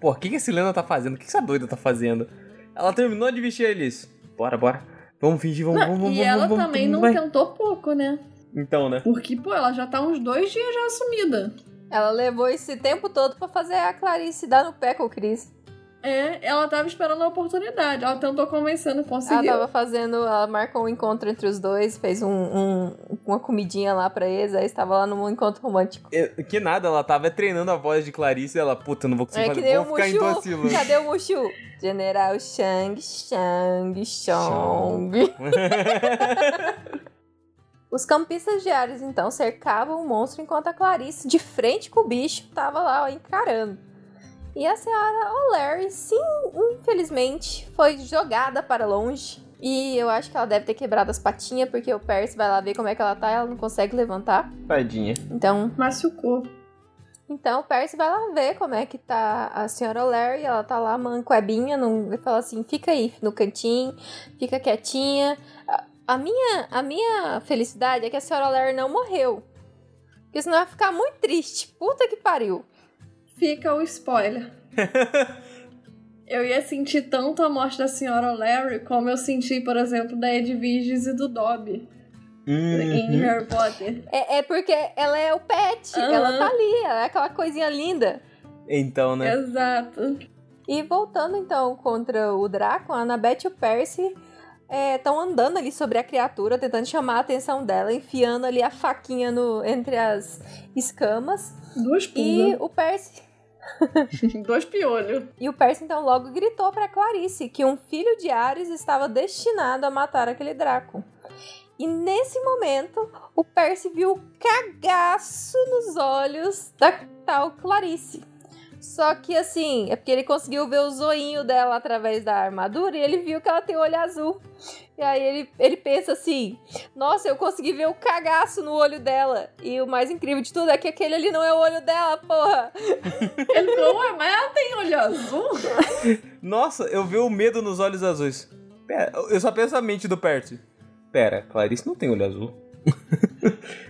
Pô, o que, que essa Helena tá fazendo? O que, que essa doida tá fazendo? Ela terminou de vestir eles. Bora, bora. Vamos fingir, vamos, Não, vamos, vamos. e ela vamos, também vamos, não vai. tentou pouco, né? Então, né? Porque, pô, ela já tá uns dois dias já assumida. Ela levou esse tempo todo pra fazer a Clarice dar no pé com o Cris. É, ela tava esperando a oportunidade. Ela tentou convencer, não Ela conseguiu. tava fazendo, ela marcou um encontro entre os dois, fez um, um- uma comidinha lá pra eles, aí estava lá num encontro romântico. Eu- Que nada, ela tava treinando a voz de Clarice e ela, puta, não vou conseguir É que fazer, nem o vou ficar em Mushu. Docilo. Cadê o Mushu? General Shang, Shang, Chong. <laughs> Os campistas de Ares, então, cercavam o monstro enquanto a Clarice, de frente com o bicho, tava lá ó, encarando. E a senhora O'Leary, sim, infelizmente, foi jogada para longe. E eu acho que ela deve ter quebrado as patinhas, porque o Percy vai lá ver como é que ela tá, ela não consegue levantar. Tadinha. Então, Machucou. então o Percy vai lá ver como é que tá a senhora O'Leary, ela tá lá mancuebinha, não, ele fala assim, fica aí no cantinho, fica quietinha. A, a minha, a minha felicidade é que a senhora O'Leary não morreu. Porque senão vai ficar muito triste. Puta que pariu. Fica o spoiler. <laughs> eu ia sentir tanto a morte da senhora Larry como eu senti, por exemplo, da Edwiges e do Dobby em Uhum. Harry Potter. É, é porque ela é o pet, Aham. ela tá ali, ela é aquela coisinha linda. Então, né? Exato. E voltando então contra o Draco, a Annabeth e o Percy estão andando ali sobre a criatura, tentando chamar a atenção dela, enfiando ali a faquinha no, entre as escamas. Duas E pulgas. o Percy. <laughs> Dois piolhos. E o Percy então logo gritou para Clarice que um filho de Ares estava destinado a matar aquele Draco. E nesse momento, o Percy viu o cagaço nos olhos da tal Clarice. Só que assim, é porque ele conseguiu ver o zoinho dela através da armadura e ele viu que ela tem olho azul. E aí ele, ele pensa assim: Nossa, eu consegui ver o cagaço no olho dela. E o mais incrível de tudo é que aquele ali não é o olho dela, porra. <laughs> Ele falou, ué, mas ela tem olho azul? <laughs> Nossa, eu vi o medo nos olhos azuis. Pera, eu só penso a mente do Percy. Pera, Clarice não tem olho azul. <laughs>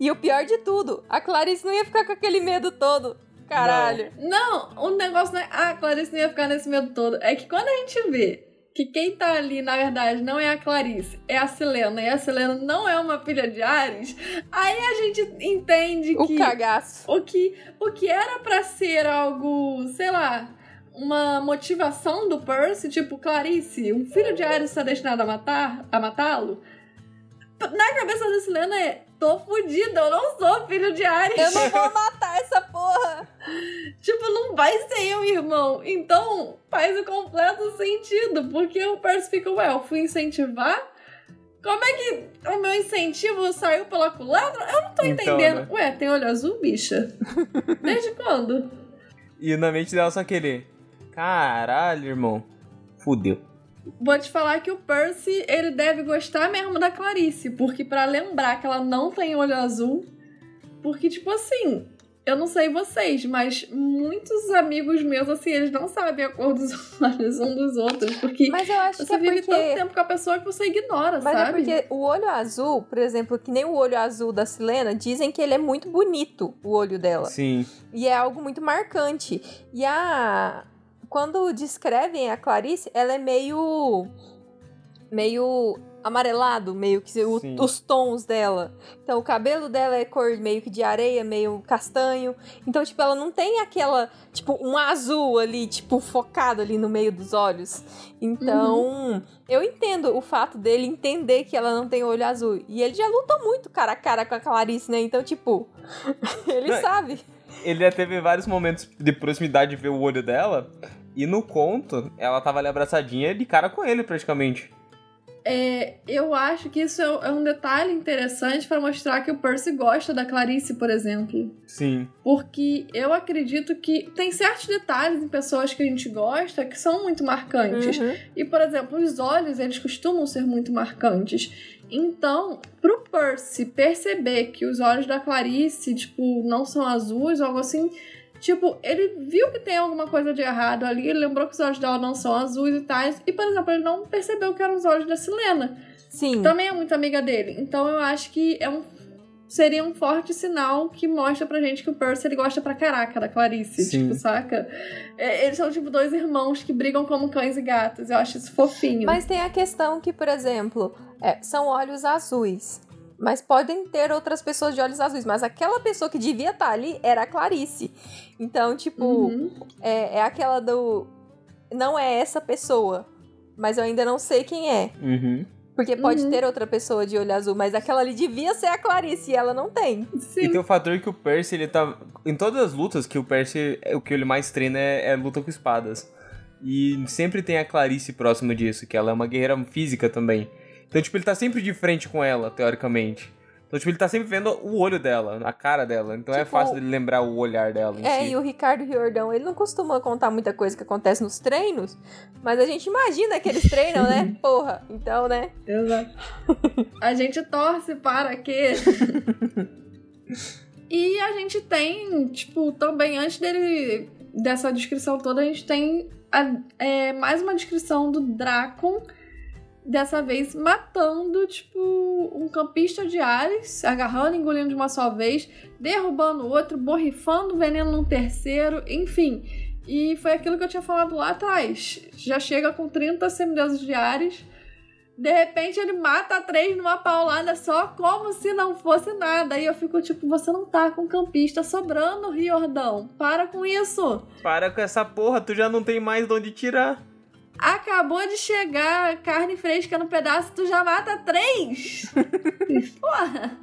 E o pior de tudo, a Clarice não ia ficar com aquele medo todo. Caralho. Não, o negócio não é. Ah, Clarice não ia ficar nesse medo todo. É que quando a gente vê que quem tá ali, na verdade, não é a Clarice, é a Selena, e a Selena não é uma filha de Ares, aí a gente entende O que. cagaço. o que, o que era pra ser algo, sei lá, uma motivação do Percy, tipo, Clarice, um filho de Ares está destinado a matar, a matá-lo. Na cabeça da Selena é, tô fudida, eu não sou filho de Ares. Eu não vou matar essa porra. <laughs> Tipo, não vai ser eu, irmão. Então, faz o completo sentido, porque o Percy fica, ué, eu fui incentivar? Como é que o meu incentivo saiu pela culatra? Eu não tô Então, entendendo. né? Ué, tem olho azul, bicha? <laughs> Desde quando? E na mente dela só aquele. Caralho, irmão. Fudeu. Vou te falar que o Percy, ele deve gostar mesmo da Clarice, porque pra lembrar que ela não tem olho azul, porque tipo assim, eu não sei vocês, mas muitos amigos meus, assim, eles não sabem a cor dos <laughs> olhos um dos outros. Porque Mas eu acho que você é vive porque... tanto tempo com a pessoa que você ignora, Mas sabe? é porque o olho azul, por exemplo, que nem o olho azul da Silena, dizem que ele é muito bonito, o olho dela. Sim. E é algo muito marcante. E a. Quando descrevem a Clarice, ela é meio. meio amarelado, meio que o- os tons dela. Então o cabelo dela é cor meio que de areia, meio castanho. Então, tipo, ela não tem aquela, tipo, um azul ali, tipo, focado ali no meio dos olhos. Então, eu entendo o fato dele entender que ela não tem olho azul. E ele já luta muito cara a cara com a Clarice, né? Então, tipo, <laughs> ele Não, sabe. Ele já teve vários momentos de proximidade de ver o olho dela. E no conto, ela tava ali abraçadinha de cara com ele, praticamente. É, eu acho que isso é é um detalhe interessante pra mostrar que o Percy gosta da Clarice, por exemplo. Sim. Porque eu acredito que tem certos detalhes em pessoas que a gente gosta que são muito marcantes. Uhum. E, por exemplo, os olhos, eles costumam ser muito marcantes. Então, pro Percy perceber que os olhos da Clarice, tipo, não são azuis ou algo assim, tipo, ele viu que tem alguma coisa de errado ali, ele lembrou que os olhos dela não são azuis e tais, e, por exemplo, ele não percebeu que eram os olhos da Silena, Sim. que também é muito amiga dele. Então, eu acho que é um seria um forte sinal que mostra pra gente que o Percy ele gosta pra caraca da Clarice, Sim. tipo, saca? É, eles são tipo dois irmãos que brigam como cães e gatos. Eu acho isso fofinho. Mas tem a questão que, por exemplo, é, são olhos azuis. Mas podem ter outras pessoas de olhos azuis. Mas aquela pessoa que devia estar ali era a Clarice. Então, tipo, Uhum. é, é aquela do. Não é essa pessoa. Mas eu ainda não sei quem é. Uhum. Porque pode Uhum. ter outra pessoa de olho azul. Mas aquela ali devia ser a Clarice e ela não tem. Sim. E tem o fator que o Percy, ele tá. Em todas as lutas, que o Percy, é- o que ele mais treina é, é luta com espadas. E sempre tem a Clarice próximo disso, que ela é uma guerreira física também. Então, tipo, ele tá sempre de frente com ela, teoricamente. Então, tipo, ele tá sempre vendo o olho dela, a cara dela. Então é Tipo, fácil dele lembrar o olhar dela É, si. e o Ricardo Riordão, ele não costuma contar muita coisa que acontece nos treinos. Mas a gente imagina que eles treinam, né? <laughs> Porra. Então, né? Exato. a gente torce para que. <laughs> e a gente tem, tipo, também antes dele. dessa descrição toda, a gente tem a- é, mais uma descrição do Dracon. Dessa vez matando, tipo, um campista de Ares, agarrando e engolindo de uma só vez, derrubando outro, borrifando veneno num terceiro, enfim. E foi aquilo que eu tinha falado lá atrás. Já chega com 30 semideuses de Ares. De repente ele mata três numa paulada só, como se não fosse nada. E eu fico tipo, você não tá com campista sobrando, Riordão. Para com isso. Para com essa porra, tu já não tem mais de onde tirar. Acabou de chegar carne fresca no pedaço, tu já mata três. <laughs> Porra.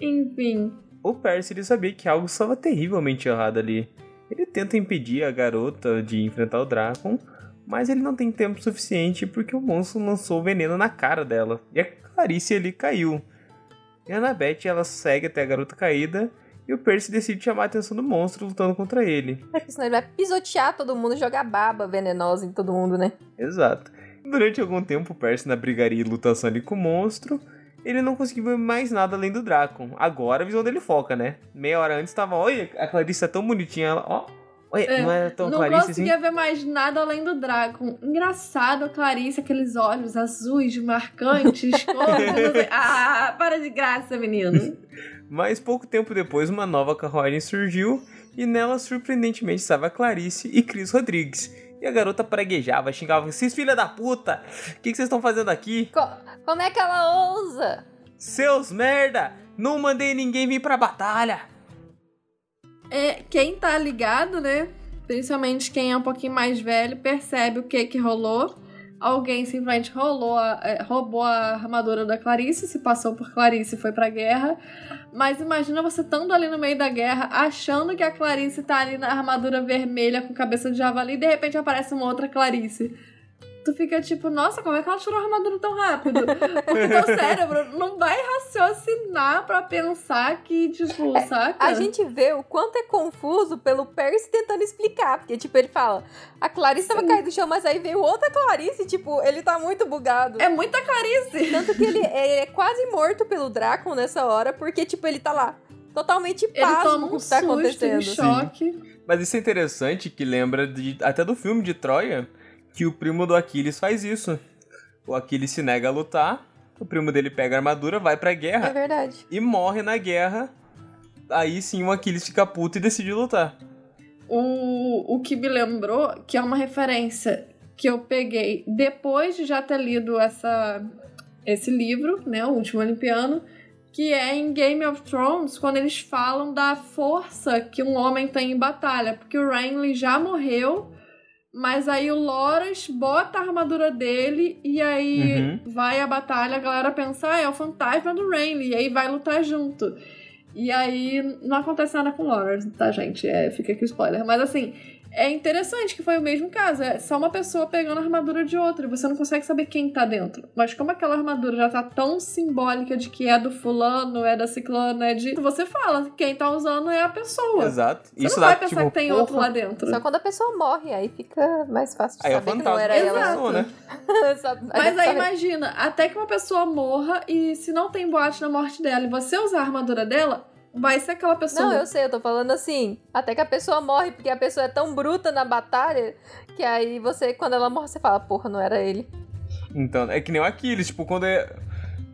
Enfim. O Percy, ele sabia que algo estava terrivelmente errado ali. Ele tenta impedir a garota de enfrentar o Dracon, mas ele não tem tempo suficiente porque o monstro lançou veneno na cara dela. E a Clarice ali caiu. E a Annabeth, ela segue até a garota caída e o Percy decide chamar a atenção do monstro lutando contra ele. É porque senão ele vai pisotear todo mundo, jogar baba venenosa em todo mundo, né? Exato. Durante algum tempo, o Percy na brigaria e lutação ali com o monstro, ele não conseguiu ver mais nada além do Dracon. Agora a visão dele foca, né? Meia hora antes tava, olha, a Clarice é tão bonitinha, ela, ó, olha, É, não é tão não Clarice conseguia assim. ver mais nada além do Dragon. Engraçado, a Clarice, aqueles olhos azuis, marcantes. <laughs> sei. ah, para de graça, menino. <laughs> Mas pouco tempo depois, uma nova carruagem surgiu e nela, surpreendentemente, estava Clarice e Cris Rodrigues. E a garota praguejava, xingava, vocês filha da puta, o que, que vocês estão fazendo aqui? Co- como é que ela ousa? Seus merda, não mandei ninguém vir pra batalha. É, quem tá ligado, né? Principalmente quem é um pouquinho mais velho, percebe o que que rolou. Alguém simplesmente rolou a- é, roubou a armadura da Clarice, se passou por Clarice e foi pra guerra. Mas imagina você estando ali no meio da guerra, achando que a Clarice tá ali na armadura vermelha com cabeça de javali, e de repente aparece uma outra Clarice. Tu fica tipo, nossa, como é que ela tirou a armadura tão rápido? Porque teu <laughs> cérebro não vai raciocinar pra pensar que, tipo, saca? A gente vê o quanto é confuso pelo Percy tentando explicar. Porque, tipo, ele fala, a Clarice tava caída no chão, mas aí veio outra Clarice, tipo, ele tá muito bugado. É muita Clarice. Tanto que ele, ele é quase morto pelo Drácon nessa hora, porque, tipo, ele tá lá, totalmente pasmo toma com um o que tá susto, acontecendo. em choque. Mas isso é interessante, que lembra de, até do filme de Troia, que o primo do Aquiles faz isso. O Aquiles se nega a lutar, o primo dele pega a armadura, vai pra É guerra verdade. e morre na guerra. Aí sim o Aquiles fica puto e decide lutar. O, o que me lembrou, que é uma referência que eu peguei depois de já ter lido essa, esse livro, né, o Último Olimpiano, que é em Game of Thrones, quando eles falam da força que um homem tem em batalha, porque o Renly já morreu, mas aí o Loras bota a armadura dele e aí Uhum. vai a batalha, a galera pensa, ah, é o fantasma do Renly, e aí vai lutar junto. E aí não acontece nada com o Loras, tá, gente? É, fica aqui o spoiler. Mas assim, é interessante que foi o mesmo caso. É só uma pessoa pegando a armadura de outra e você não consegue saber quem tá dentro. Mas como aquela armadura já tá tão simbólica de que é do fulano, é da ciclana, é de. Você fala, quem tá usando é a pessoa. Exato. Você isso não vai dá, pensar tipo, que tem porra, outro lá dentro. Só quando a pessoa morre, aí fica mais fácil de Aí é o saber que não era da ela. Exato. pessoa, né? <laughs> Mas aí imagina, até que uma pessoa morra e se não tem boate na morte dela e você usar a armadura dela, vai ser aquela pessoa. Não, eu sei, eu tô falando assim, até que a pessoa morre, porque a pessoa é tão bruta na batalha, que aí você, quando ela morre, você fala, porra, não era ele. Então, é que nem o Aquiles, tipo, quando, é,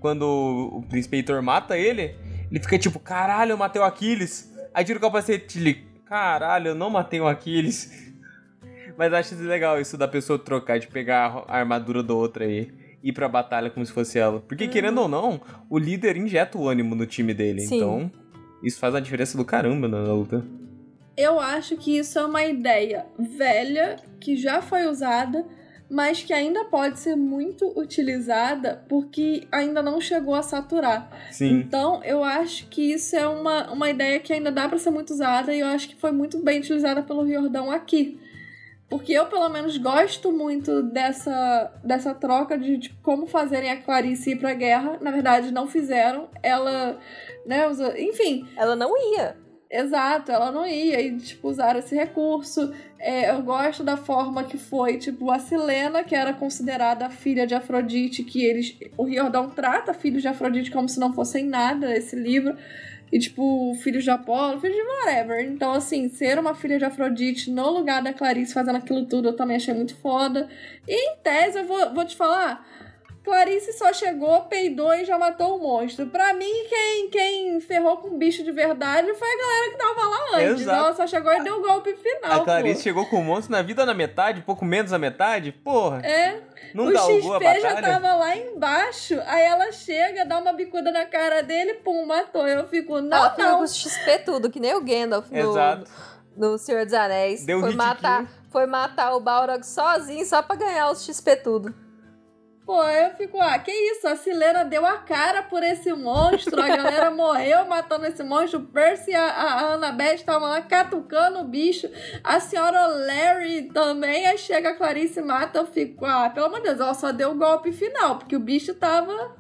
quando o príncipe Heitor mata ele, ele fica tipo, caralho, eu matei o Aquiles. Aí tira o capacete ele, caralho, eu não matei o Aquiles. <laughs> Mas acho legal isso da pessoa trocar, de pegar a armadura do outro aí. Ir pra batalha como se fosse ela. Porque, querendo ou não, o líder injeta o ânimo no time dele. Sim. Então, isso faz uma diferença do caramba na, na luta. Eu acho que isso é uma ideia velha que já foi usada, mas que ainda pode ser muito utilizada porque ainda não chegou a saturar. Sim. Então, eu acho que isso é uma, uma ideia que ainda dá pra ser muito usada e eu acho que foi muito bem utilizada pelo Riordão aqui. Porque eu, pelo menos, gosto muito dessa, dessa troca de, de como fazerem a Clarice ir pra guerra. Na verdade, não fizeram. Ela, né. Enfim, Ela não ia. Exato, ela não ia e, tipo, usar esse recurso. É, eu gosto da forma que foi, tipo, a Silena, que era considerada a filha de Afrodite, que eles. O Riordão trata filhos de Afrodite como se não fossem nada, esse livro. E, tipo, filhos de Apolo, filhos de whatever. Então, assim, ser uma filha de Afrodite no lugar da Clarice fazendo aquilo tudo, eu também achei muito foda. E, em tese, eu vou, vou te falar. Clarice só chegou, peidou e já matou o monstro. Pra mim, quem, quem ferrou com o bicho de verdade foi a galera que tava lá antes. Exato. Ela só chegou e deu o golpe final. A Clarice pô. chegou com o monstro na vida na metade, pouco menos da metade. Porra, É, não o galgou a XP já batalha. tava lá embaixo. Aí ela chega, dá uma bicuda na cara dele, pum, matou. Eu fico, não, Ela fica não. com os XP tudo, que nem o Gandalf no, Exato. no Senhor dos Anéis. Deu foi matar, foi matar o Balrog sozinho, só pra ganhar os XP tudo. Pô, eu fico, ah, que isso? A Silena deu a cara por esse monstro, a galera <laughs> morreu matando esse monstro, o Percy e a, a, Annabeth estavam lá catucando o bicho, a senhora Larry também, aí chega a Clarice e mata, eu fico, ah, pelo amor de Deus, ela só deu o golpe final, porque o bicho tava,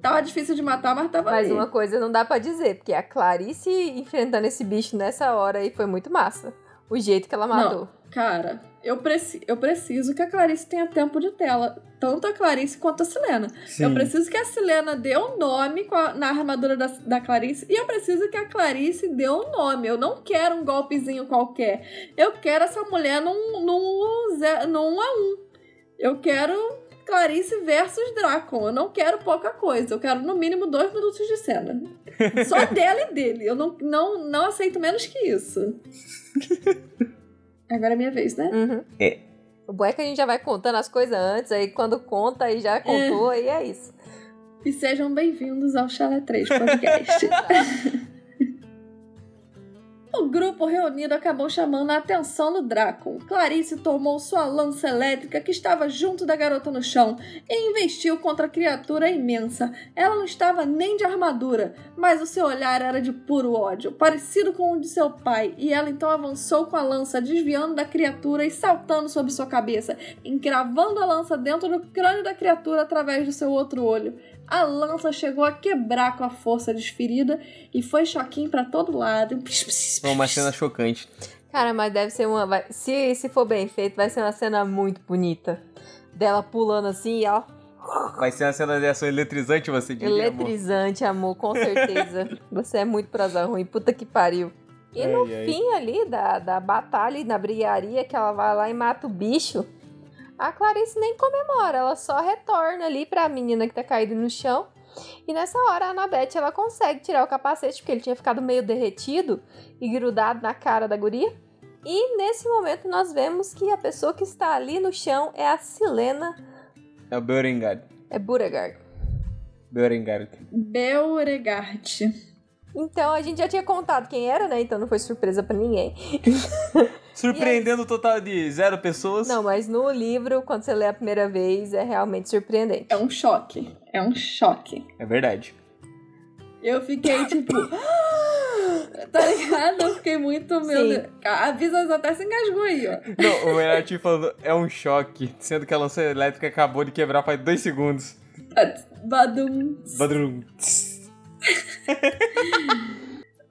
tava difícil de matar, mas tava Mas ali. uma coisa não dá pra dizer, porque a Clarice enfrentando esse bicho nessa hora aí foi muito massa. O jeito que ela matou. Cara, eu, preci eu preciso que a Clarice tenha tempo de tela. Tanto a Clarice quanto a Silena. Sim. Eu preciso que a Silena dê um nome a- na armadura da, da Clarice. E eu preciso que a Clarice dê um nome. Eu não quero um golpezinho qualquer. Eu quero essa mulher num, num, ze- num 1 a 1. Eu quero Clarice versus Draco. Eu não quero pouca coisa. Eu quero no mínimo dois minutos de cena. <laughs> Só dela e dele. Eu não, não, não aceito menos que isso. <laughs> Agora é minha vez, né? Uhum. É. O bom é que a gente já vai contando as coisas antes, aí quando conta, aí já contou, aí é isso. E sejam bem-vindos ao Chalé 3 Podcast. <laughs> O grupo reunido acabou chamando a atenção do Draco. Clarice tomou sua lança elétrica que estava junto da garota no chão e investiu contra a criatura imensa. Ela não estava nem de armadura, mas o seu olhar era de puro ódio, parecido com o de seu pai, e ela então avançou com a lança, desviando da criatura e saltando sobre sua cabeça, encravando a lança dentro do crânio da criatura através do seu outro olho. A lança chegou a quebrar com a força desferida e foi choquinho pra todo lado. Foi uma cena chocante. Cara, mas deve ser uma. vai- se, se for bem feito, vai ser uma cena muito bonita. Dela pulando assim, ó. Vai ser uma cena de ação eletrizante, você diria, amor? Eletrizante, amor, com certeza. <laughs> Você é muito prazer ruim, puta que pariu. E no Ai, ai. fim ali da, da batalha e na brigaria que ela vai lá e mata o bicho, a Clarice nem comemora, ela só retorna ali pra menina que tá caída no chão. E nessa hora a Annabeth ela consegue tirar o capacete, porque ele tinha ficado meio derretido e grudado na cara da guria. E nesse momento nós vemos que a pessoa que está ali no chão é a Silena É o Beauregard. é Beauregard. Beauregard. Beauregard. Então a gente já tinha contado quem era, né? Então não foi surpresa pra ninguém. <laughs> Surpreendendo o total de zero pessoas. Não, mas no livro, quando você lê a primeira vez, é realmente surpreendente. É um choque. É um choque. É verdade. Eu fiquei tipo. <gasps> tá ligado? Eu fiquei muito. Meu. Deus. A Visas até se engasgou aí, ó. Não, o Menartinho falando é um choque, sendo que a lança elétrica acabou de quebrar faz dois segundos. Badum. Badrum. <laughs>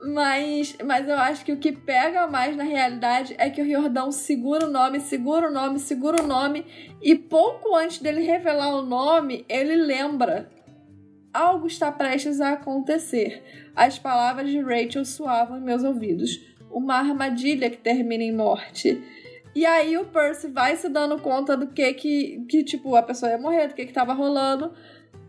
Mas, mas eu acho que o que pega mais na realidade é que o Riordão segura o nome, segura o nome, segura o nome, e pouco antes dele revelar o nome, ele lembra. Algo está prestes a acontecer. As palavras de Rachel soavam em meus ouvidos. Uma armadilha que termina em morte. E aí o Percy vai se dando conta do que que, que tipo, a pessoa ia morrer, do que que tava rolando.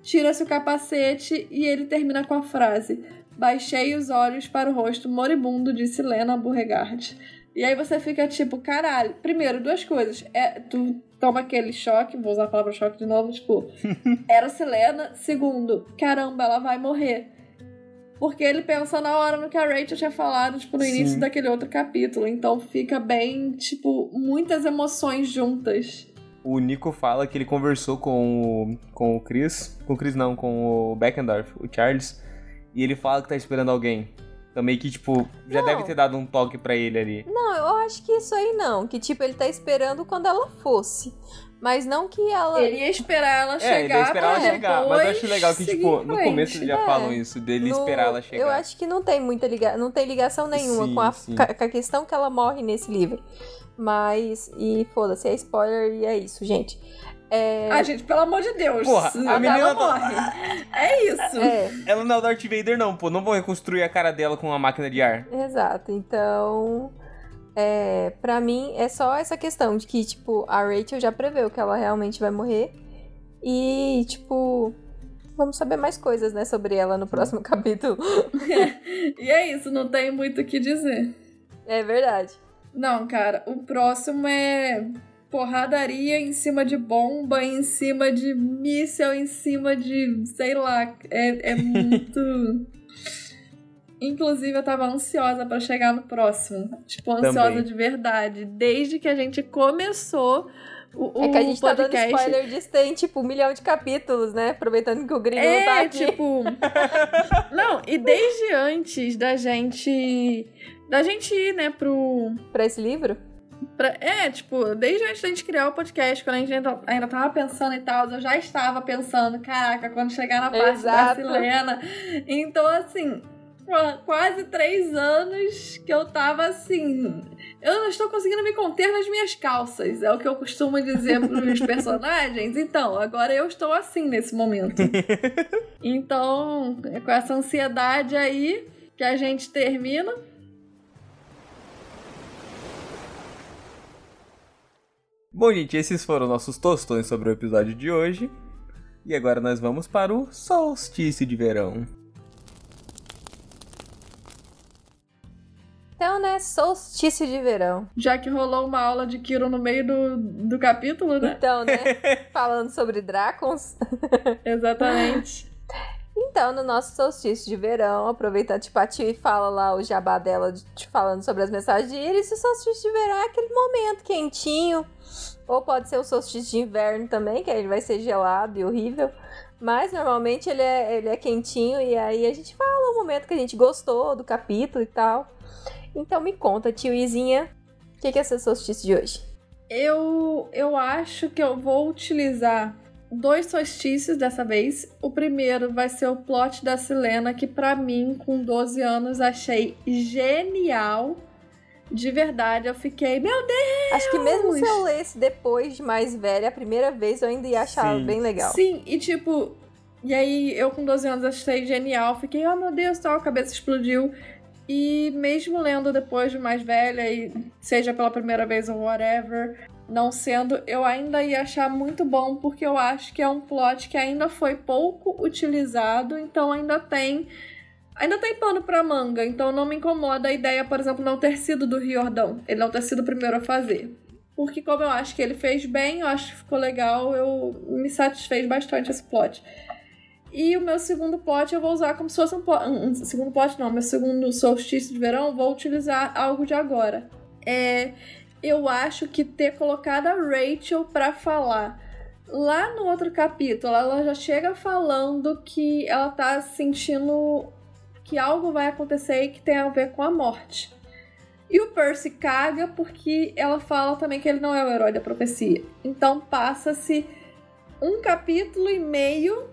Tira-se o capacete e ele termina com a frase: Baixei os olhos para o rosto moribundo de Silena Beauregard. E aí você fica tipo, caralho. Primeiro, duas coisas. É, tu toma aquele choque, vou usar a palavra choque de novo, tipo, <laughs> era Silena. Segundo, caramba, ela vai morrer. Porque ele pensa na hora no que a Rachel tinha falado, tipo, no Sim. início daquele outro capítulo. Então fica bem, tipo, muitas emoções juntas. O Nico fala que ele conversou com o, com o Chris. Com o Chris não, com o Beckendorf, o Charles. E ele fala que tá esperando alguém. Também que, tipo, já Não. deve ter dado um toque pra ele ali. Não, eu acho que isso aí não. Que tipo, ele tá esperando quando ela fosse. Mas não que ela. Ele ia esperar ela É, chegar. ele ia esperar ela chegar. Mas eu acho legal que, tipo, no começo eles já É. falam isso, dele No- esperar ela chegar. Eu acho que não tem muita ligação. Não tem ligação nenhuma Sim, com, a, sim. com a- com a questão que ela morre nesse livro. Mas. E foda-se, é spoiler e é isso, gente. É. Ah, gente, pelo amor de Deus. Porra, a ela menina tá- morre. É isso. é. Ela não é o Darth Vader, não, pô. Não vão reconstruir a cara dela com uma máquina de ar. Exato, então. É, pra mim é só essa questão de que, tipo, a Rachel já preveu que ela realmente vai morrer. E, tipo, vamos saber mais coisas, né, sobre ela no próximo <laughs> capítulo. <laughs> E é isso, não tem muito o que dizer. É verdade. Não, cara, o próximo é porradaria em cima de bomba, em cima de míssel, em cima de. sei lá. É, é muito. <laughs> Inclusive, eu tava ansiosa pra chegar no próximo. Tipo, ansiosa Também. de verdade. Desde que a gente começou o, É que a gente tá dando podcast. spoiler disso, tem, tipo, um milhão de capítulos, né? Aproveitando que o gringo não tá É, aqui. tipo. <laughs> Não, e desde antes da gente. Da gente ir, né, pro. Pra esse livro? pra- é, tipo, desde antes da gente criar o podcast, quando a gente ainda, ainda tava pensando e tal, eu já estava pensando, caraca, quando chegar na parte Exato. da Silena. Então, assim, qua- quase três anos que eu tava assim. Eu não estou conseguindo me conter nas minhas calças. É o que eu costumo dizer pros <laughs> personagens. Então, agora eu estou assim nesse momento. <laughs> Então, é com essa ansiedade aí que a gente termina. Bom, gente, esses foram nossos tostões sobre o episódio de hoje. E agora nós vamos para o solstício de verão. Então, né, solstício de verão. Já que rolou uma aula de Kiro no meio do, do capítulo, né? Então, né, <laughs> falando sobre Dracons. Exatamente. Então, no nosso solstício de verão, aproveitando, tipo, a Tio fala lá o jabá dela, de- de- falando sobre as mensagens de e o solstício de verão é aquele momento quentinho, ou pode ser o solstício de inverno também, que aí ele vai ser gelado e horrível, mas normalmente ele é, ele é quentinho, e aí a gente fala o momento que a gente gostou do capítulo e tal. Então me conta, Tio Izinha, o que, que é seu solstício de hoje? Eu, eu acho que eu vou utilizar dois solstícios dessa vez. O primeiro vai ser o plot da Silena, que pra mim, com 12 anos, achei genial. de verdade, eu fiquei, meu Deus! Acho que mesmo se eu lesse depois de mais velha, a primeira vez eu ainda ia achar Sim. bem legal. Sim, e tipo, e aí eu com 12 anos achei genial, fiquei, oh meu Deus, tal, a cabeça explodiu. E mesmo lendo depois de mais velha, e seja pela primeira vez ou whatever, não sendo, eu ainda ia achar muito bom, porque eu acho que é um plot que ainda foi pouco utilizado, então ainda tem. Ainda tem pano pra manga, então não me incomoda a ideia, por exemplo, não ter sido do Riordão. Ele não ter sido o primeiro a fazer. Porque como eu acho que ele fez bem, eu acho que ficou legal, eu me satisfez bastante esse plot. E o meu segundo plot eu vou usar como se fosse um, plot, um, segundo plot não, meu segundo solstício de verão, vou utilizar algo de agora. É, eu acho que ter colocado a Rachel pra falar lá no outro capítulo, ela já chega falando que ela tá sentindo que algo vai acontecer e que tem a ver com a morte. E o Percy caga porque ela fala também que ele não é o herói da profecia. Então passa-se um capítulo e meio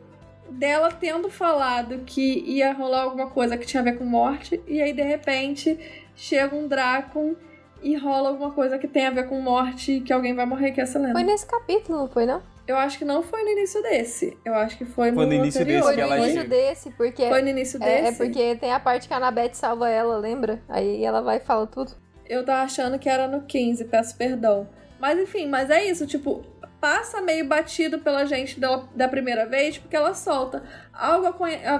dela tendo falado que ia rolar alguma coisa que tinha a ver com morte, e aí de repente chega um Drácon e rola alguma coisa que tem a ver com morte, que alguém vai morrer, que é a Selena. Foi nesse capítulo, não foi não? Eu acho que não foi no início desse. Eu acho que foi, Foi no início anterior. desse Foi no início chega. desse, porque... Foi no início É, é desse. porque tem a parte que a Anabeth salva ela, lembra? Aí ela vai e fala tudo. Eu tava achando que era no 15, peço perdão. Mas enfim, mas é isso, tipo, passa meio batido pela gente dela, da primeira vez, porque ela solta. Algo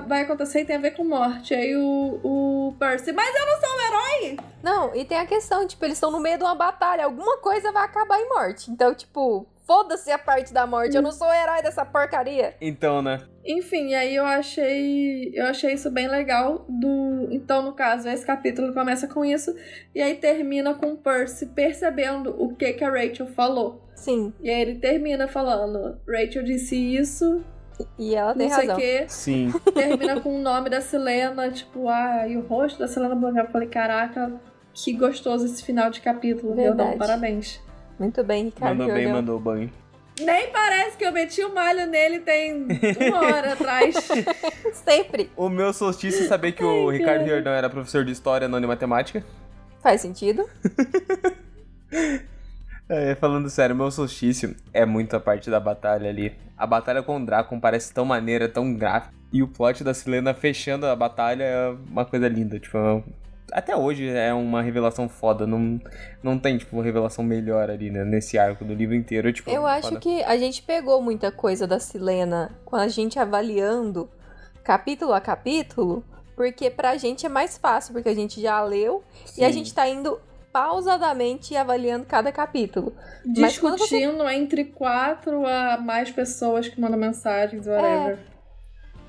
vai acontecer e tem a ver com morte. Aí o, o Percy, mas eu não sou um herói! Não, e tem a questão, tipo, eles estão no meio de uma batalha, alguma coisa vai acabar em morte. Então, tipo, foda-se a parte da morte, eu não sou o herói dessa porcaria. Então, né? Enfim, aí eu achei. Eu achei isso bem legal. Do, então, no caso, esse capítulo começa com isso. E aí termina com o Percy percebendo o que, que a Rachel falou. Sim, E aí ele termina falando: Rachel disse isso, e ela tem não sei o razão. quê. Sim. <laughs> Termina com o nome da Selena, tipo, ah, e o rosto da Selena Blancão. Eu falei, caraca, que gostoso esse final de capítulo, meu Verdade. Deus, parabéns. Muito bem, Ricardo. Mandou bem, mandou banho. Nem parece que eu meti o malho nele tem uma hora atrás. <laughs> Sempre. O meu solstício é saber que o Ricardo Riordão era professor de história, não de matemática. Faz sentido. <laughs> É, falando sério, meu solstício é muito a parte da batalha ali. A batalha com o Drácon parece tão maneira, tão gráfica. E o plot da Selena fechando a batalha é uma coisa linda. Tipo, é- até hoje é uma revelação foda. Não, não tem, tipo, uma revelação melhor ali, né? Nesse arco do livro inteiro. Tipo, Eu acho foda. que a gente pegou muita coisa da Silena com a gente avaliando capítulo a capítulo, porque pra gente é mais fácil, porque a gente já leu e a Sim. gente tá indo pausadamente avaliando cada capítulo. Mas quando você- Discutindo entre quatro a mais pessoas que mandam mensagens, whatever.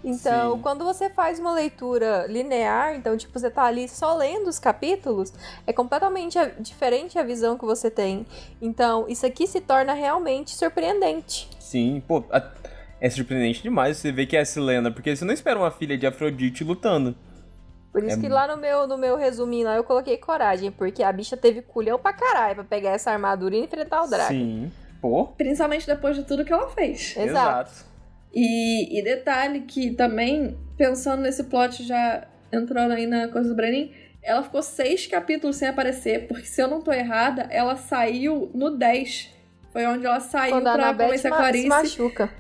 Então, Sim. quando você faz uma leitura linear, então, tipo, você tá ali só lendo os capítulos, é completamente a- diferente a visão que você tem. Então, isso aqui se torna realmente surpreendente. Sim, pô, a- é surpreendente demais você ver que é a Selena, porque você não espera uma filha de Afrodite lutando. Por isso É que lá no meu, no meu resuminho lá eu coloquei coragem, porque a bicha teve culhão pra caralho pra pegar essa armadura e enfrentar o Draco. Sim. Pô, Principalmente depois de tudo que ela fez. Exato. E, e detalhe que também, pensando nesse plot já entrando aí na coisa do Brenin, ela ficou seis capítulos sem aparecer, porque se eu não tô errada, ela saiu no 10. Foi onde ela saiu Quando a pra convencer a ma- se Clarice. machuca.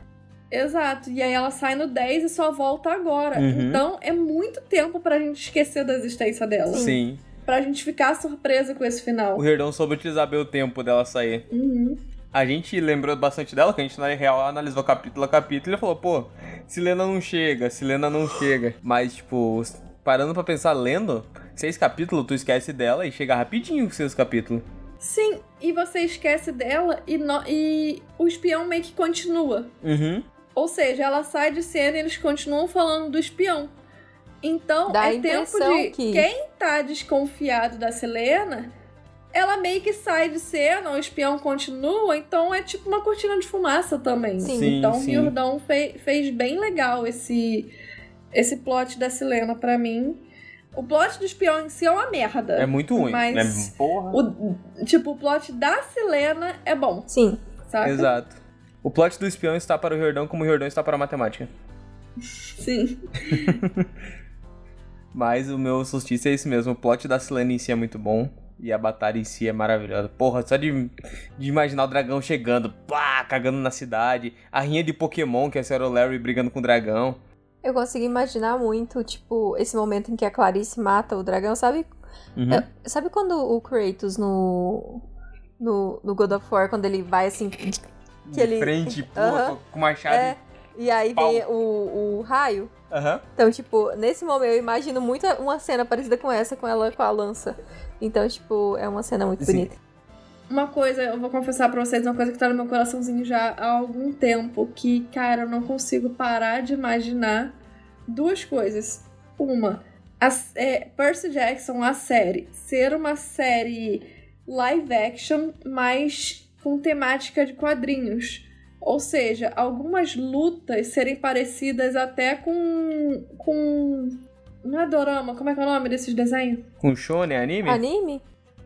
Exato. E aí ela sai no 10 e só volta agora. Uhum. Então é muito tempo pra gente esquecer da existência dela. sim. Pra gente ficar surpresa com esse final. O Riordão soube utilizar bem o tempo dela sair. Uhum. A gente lembrou bastante dela, que a gente na real analisou capítulo a capítulo e falou, pô, Silena não chega, Silena não chega. Mas, tipo, parando pra pensar, lendo, seis capítulos, tu esquece dela e chega rapidinho com seis capítulos. Sim, e você esquece dela e, no- e o espião meio que continua. Uhum. Ou seja, ela sai de cena e eles continuam falando do espião. Então, Dá é tempo de que- quem tá desconfiado da Selena, ela meio que sai de cena, o espião continua, então é tipo uma cortina de fumaça também. Sim. Então, sim. o Jordão fe- fez bem legal esse esse plot da Selena pra mim. O plot do espião em si é uma merda. É muito ruim, Mas né? Porra. o, tipo, o plot da Selena é bom, Sim. saca? Exato. O plot do espião está para o Riordão como o Riordão está para a matemática. Sim. <laughs> Mas o meu solstício é esse mesmo. O plot da Selena em si é muito bom. E a batalha em si é maravilhosa. Porra, só de, de imaginar o dragão chegando, pá, cagando na cidade. A rinha de Pokémon, que é a Sarah Larry brigando com o dragão. Eu consigo imaginar muito, tipo, esse momento em que a Clarice mata o dragão, sabe? Uhum. Sabe quando o Kratos no, no, no God of War, quando ele vai assim. Que ele- frente, <laughs> pula Aham. com machado. É, e aí Pau. vem o, o raio. Aham. Então, tipo, nesse momento eu imagino muito uma cena parecida com essa, com ela com a lança. Então, tipo, é uma cena muito Sim. bonita. Uma coisa, eu vou confessar pra vocês, uma coisa que tá no meu coraçãozinho já há algum tempo, que, cara, eu não consigo parar de imaginar duas coisas. Uma, a, é, Percy Jackson, a série, ser uma série live action, mas com temática de quadrinhos. Ou seja, algumas lutas serem parecidas até com. com. Não é dorama, como é que é o nome desses desenhos? Com Shonen anime? Anime?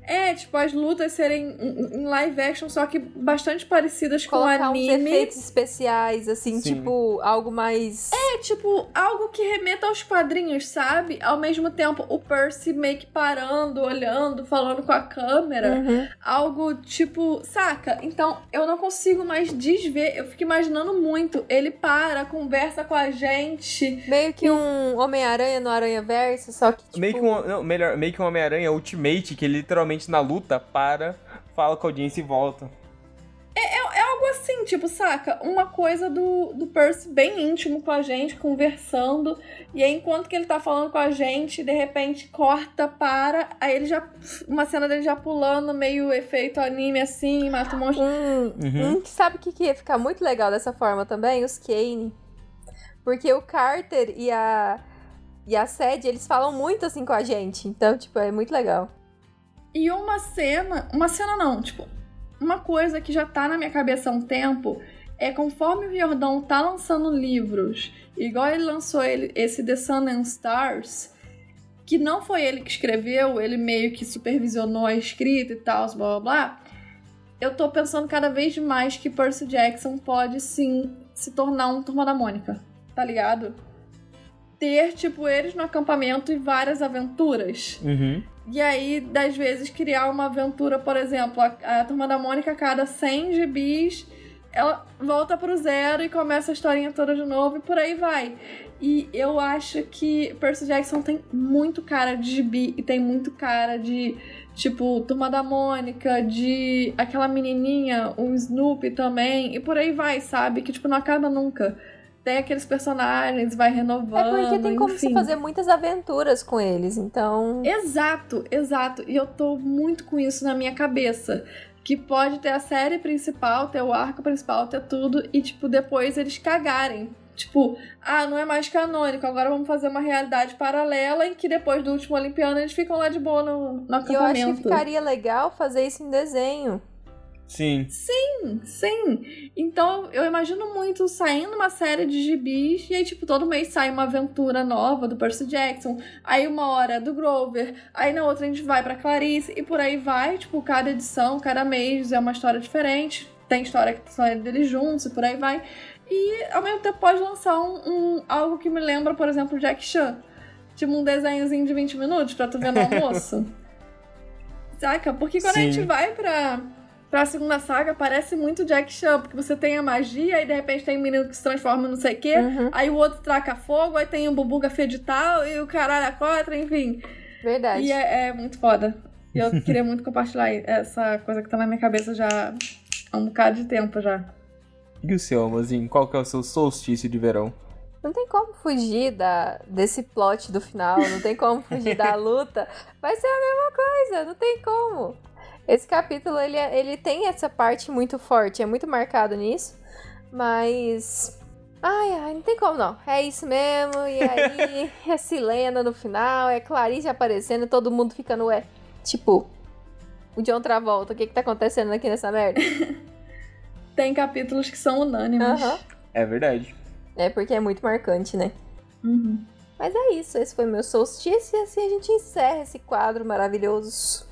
É, tipo, as lutas serem em live action, só que bastante parecidas com Colocar uns anime. efeitos especiais, assim, Sim. tipo, algo mais. É, tipo, algo que remeta aos quadrinhos, sabe? Ao mesmo tempo, o Percy meio que parando, olhando, falando com a câmera. Uhum. Algo tipo, saca? Então, eu não consigo mais desver. Eu fico imaginando muito. Ele para, conversa com a gente. Meio que um Homem-Aranha no Aranha Verso, só que. Tipo, Meio que um, não, melhor, meio que um Homem-Aranha Ultimate, que ele literalmente na luta para, fala com a audiência e volta. Algo assim, tipo, saca? Uma coisa do, do Percy bem íntimo com a gente, conversando. E aí, enquanto que ele tá falando com a gente, de repente corta, para. Aí ele já. Uma cena dele já pulando, meio efeito anime assim, mata um monstro. Um, Uhum. um que sabe o que, que ia ficar muito legal dessa forma também? Os Kane. Porque o Carter e a. E a Sed, eles falam muito assim com a gente. Então, tipo, é muito legal. E uma cena. Uma cena não, tipo. Uma coisa que já tá na minha cabeça há um tempo é conforme o Jordão tá lançando livros, igual ele lançou ele, esse The Sun and Stars, que não foi ele que escreveu, ele meio que supervisionou a escrita e tal, blá blá blá. Eu tô pensando cada vez mais que Percy Jackson pode sim se tornar um Turma da Mônica, tá ligado? Ter, tipo, eles no acampamento e várias aventuras. Uhum. E aí, das vezes, criar uma aventura, por exemplo, a, a Turma da Mônica, a cada 100 gibis, ela volta pro zero e começa a historinha toda de novo e por aí vai. E eu acho que Percy Jackson tem muito cara de gibi e tem muito cara de, tipo, Turma da Mônica, de aquela menininha, o Snoopy também, e por aí vai, sabe? Que, tipo, não acaba nunca. Tem aqueles personagens, vai renovando. É porque tem como enfim. você fazer muitas aventuras com eles, então. Exato, exato. E eu tô muito com isso na minha cabeça. Que pode ter a série principal, ter o arco principal, ter tudo, e, tipo, depois eles cagarem. Tipo, ah, não é mais canônico, agora vamos fazer uma realidade paralela em que depois do último Olimpiano eles ficam lá de boa no, no E eu acampamento. acho que ficaria legal fazer isso em desenho. Sim. Sim, sim. Então eu imagino muito saindo uma série de gibis e aí, tipo, todo mês sai uma aventura nova do Percy Jackson. Aí uma hora é do Grover. Aí na outra a gente vai pra Clarice e por aí vai. Tipo, cada edição, cada mês é uma história diferente. Tem história que são deles juntos e por aí vai. E ao mesmo tempo pode lançar um, um- algo que me lembra, por exemplo, Jack Chan. Tipo um desenhozinho de 20 minutos pra tu ver no almoço. <laughs> Saca? Porque quando a Sim. gente vai pra, pra segunda saga, parece muito Jack Chan, porque você tem a magia e de repente tem um menino que se transforma em não sei o quê, Uhum, aí o outro traca fogo, aí tem o Bubuga Fedital e o caralho a quatro, enfim. verdade. E é, é muito foda. E eu queria muito compartilhar essa coisa que tá na minha cabeça já há um bocado de tempo já. E o seu, amorzinho? Qual que é o seu solstício de verão? Não tem como fugir da, desse plot do final, não tem como fugir da <laughs> luta. Vai ser a mesma coisa, não tem como. Esse capítulo, ele, é- ele tem essa parte muito forte, é muito marcado nisso, mas... Ai, ai, não tem como não. É isso mesmo, e aí <laughs> é Silena no final, é Clarice aparecendo, todo mundo ficando, ué, tipo... O John Travolta, o que que tá acontecendo aqui nessa merda? <laughs> Tem capítulos que são unânimes. É verdade. É porque é muito marcante, né? Uhum. Mas é isso, esse foi meu solstício e assim a gente encerra esse quadro maravilhoso.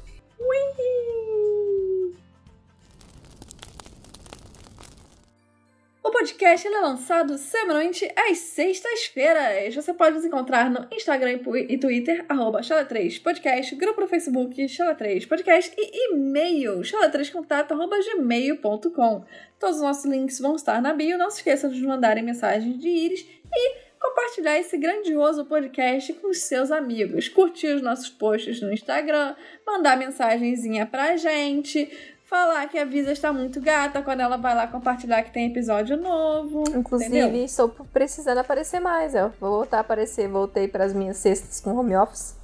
O podcast é lançado semanalmente às sextas-feiras. Você pode nos encontrar no Instagram e Twitter, arroba Chala3podcast, grupo no Facebook, Chala3podcast e e-mail, chala3contato, arroba gmail.com. Todos os nossos links vão estar na bio. Não se esqueçam de nos mandarem mensagens de íris e compartilhar esse grandioso podcast com os seus amigos. Curtir os nossos posts no Instagram, mandar mensagenzinha pra gente falar que a Visa está muito gata quando ela vai lá compartilhar que tem episódio novo. Inclusive, entendeu? estou precisando aparecer mais, ó. Vou voltar a aparecer, voltei para as minhas cestas com home office.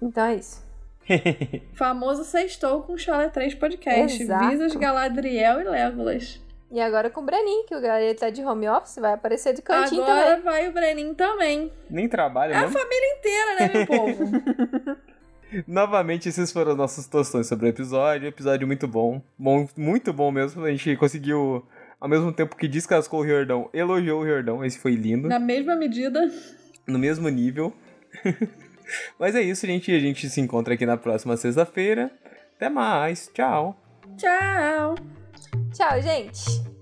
Então é isso. <laughs> Famoso Sextou com Chala 3 Podcast. Exato. Visas, Galadriel e Legolas. E agora com o Brenin, que o galera tá de home office, vai aparecer de cantinho Agora também. vai o Brenin também. Nem trabalha, É a né? família inteira, né, meu povo? <laughs> Novamente, esses foram os nossos tostões sobre o episódio. Episódio muito bom. bom. Muito bom mesmo. A gente conseguiu, ao mesmo tempo que descascou o Riordão, elogiou o Riordão. Esse foi lindo. Na mesma medida. No mesmo nível. <laughs> Mas é isso, gente. A gente se encontra aqui na próxima sexta-feira. Até mais. Tchau. Tchau. Tchau, gente!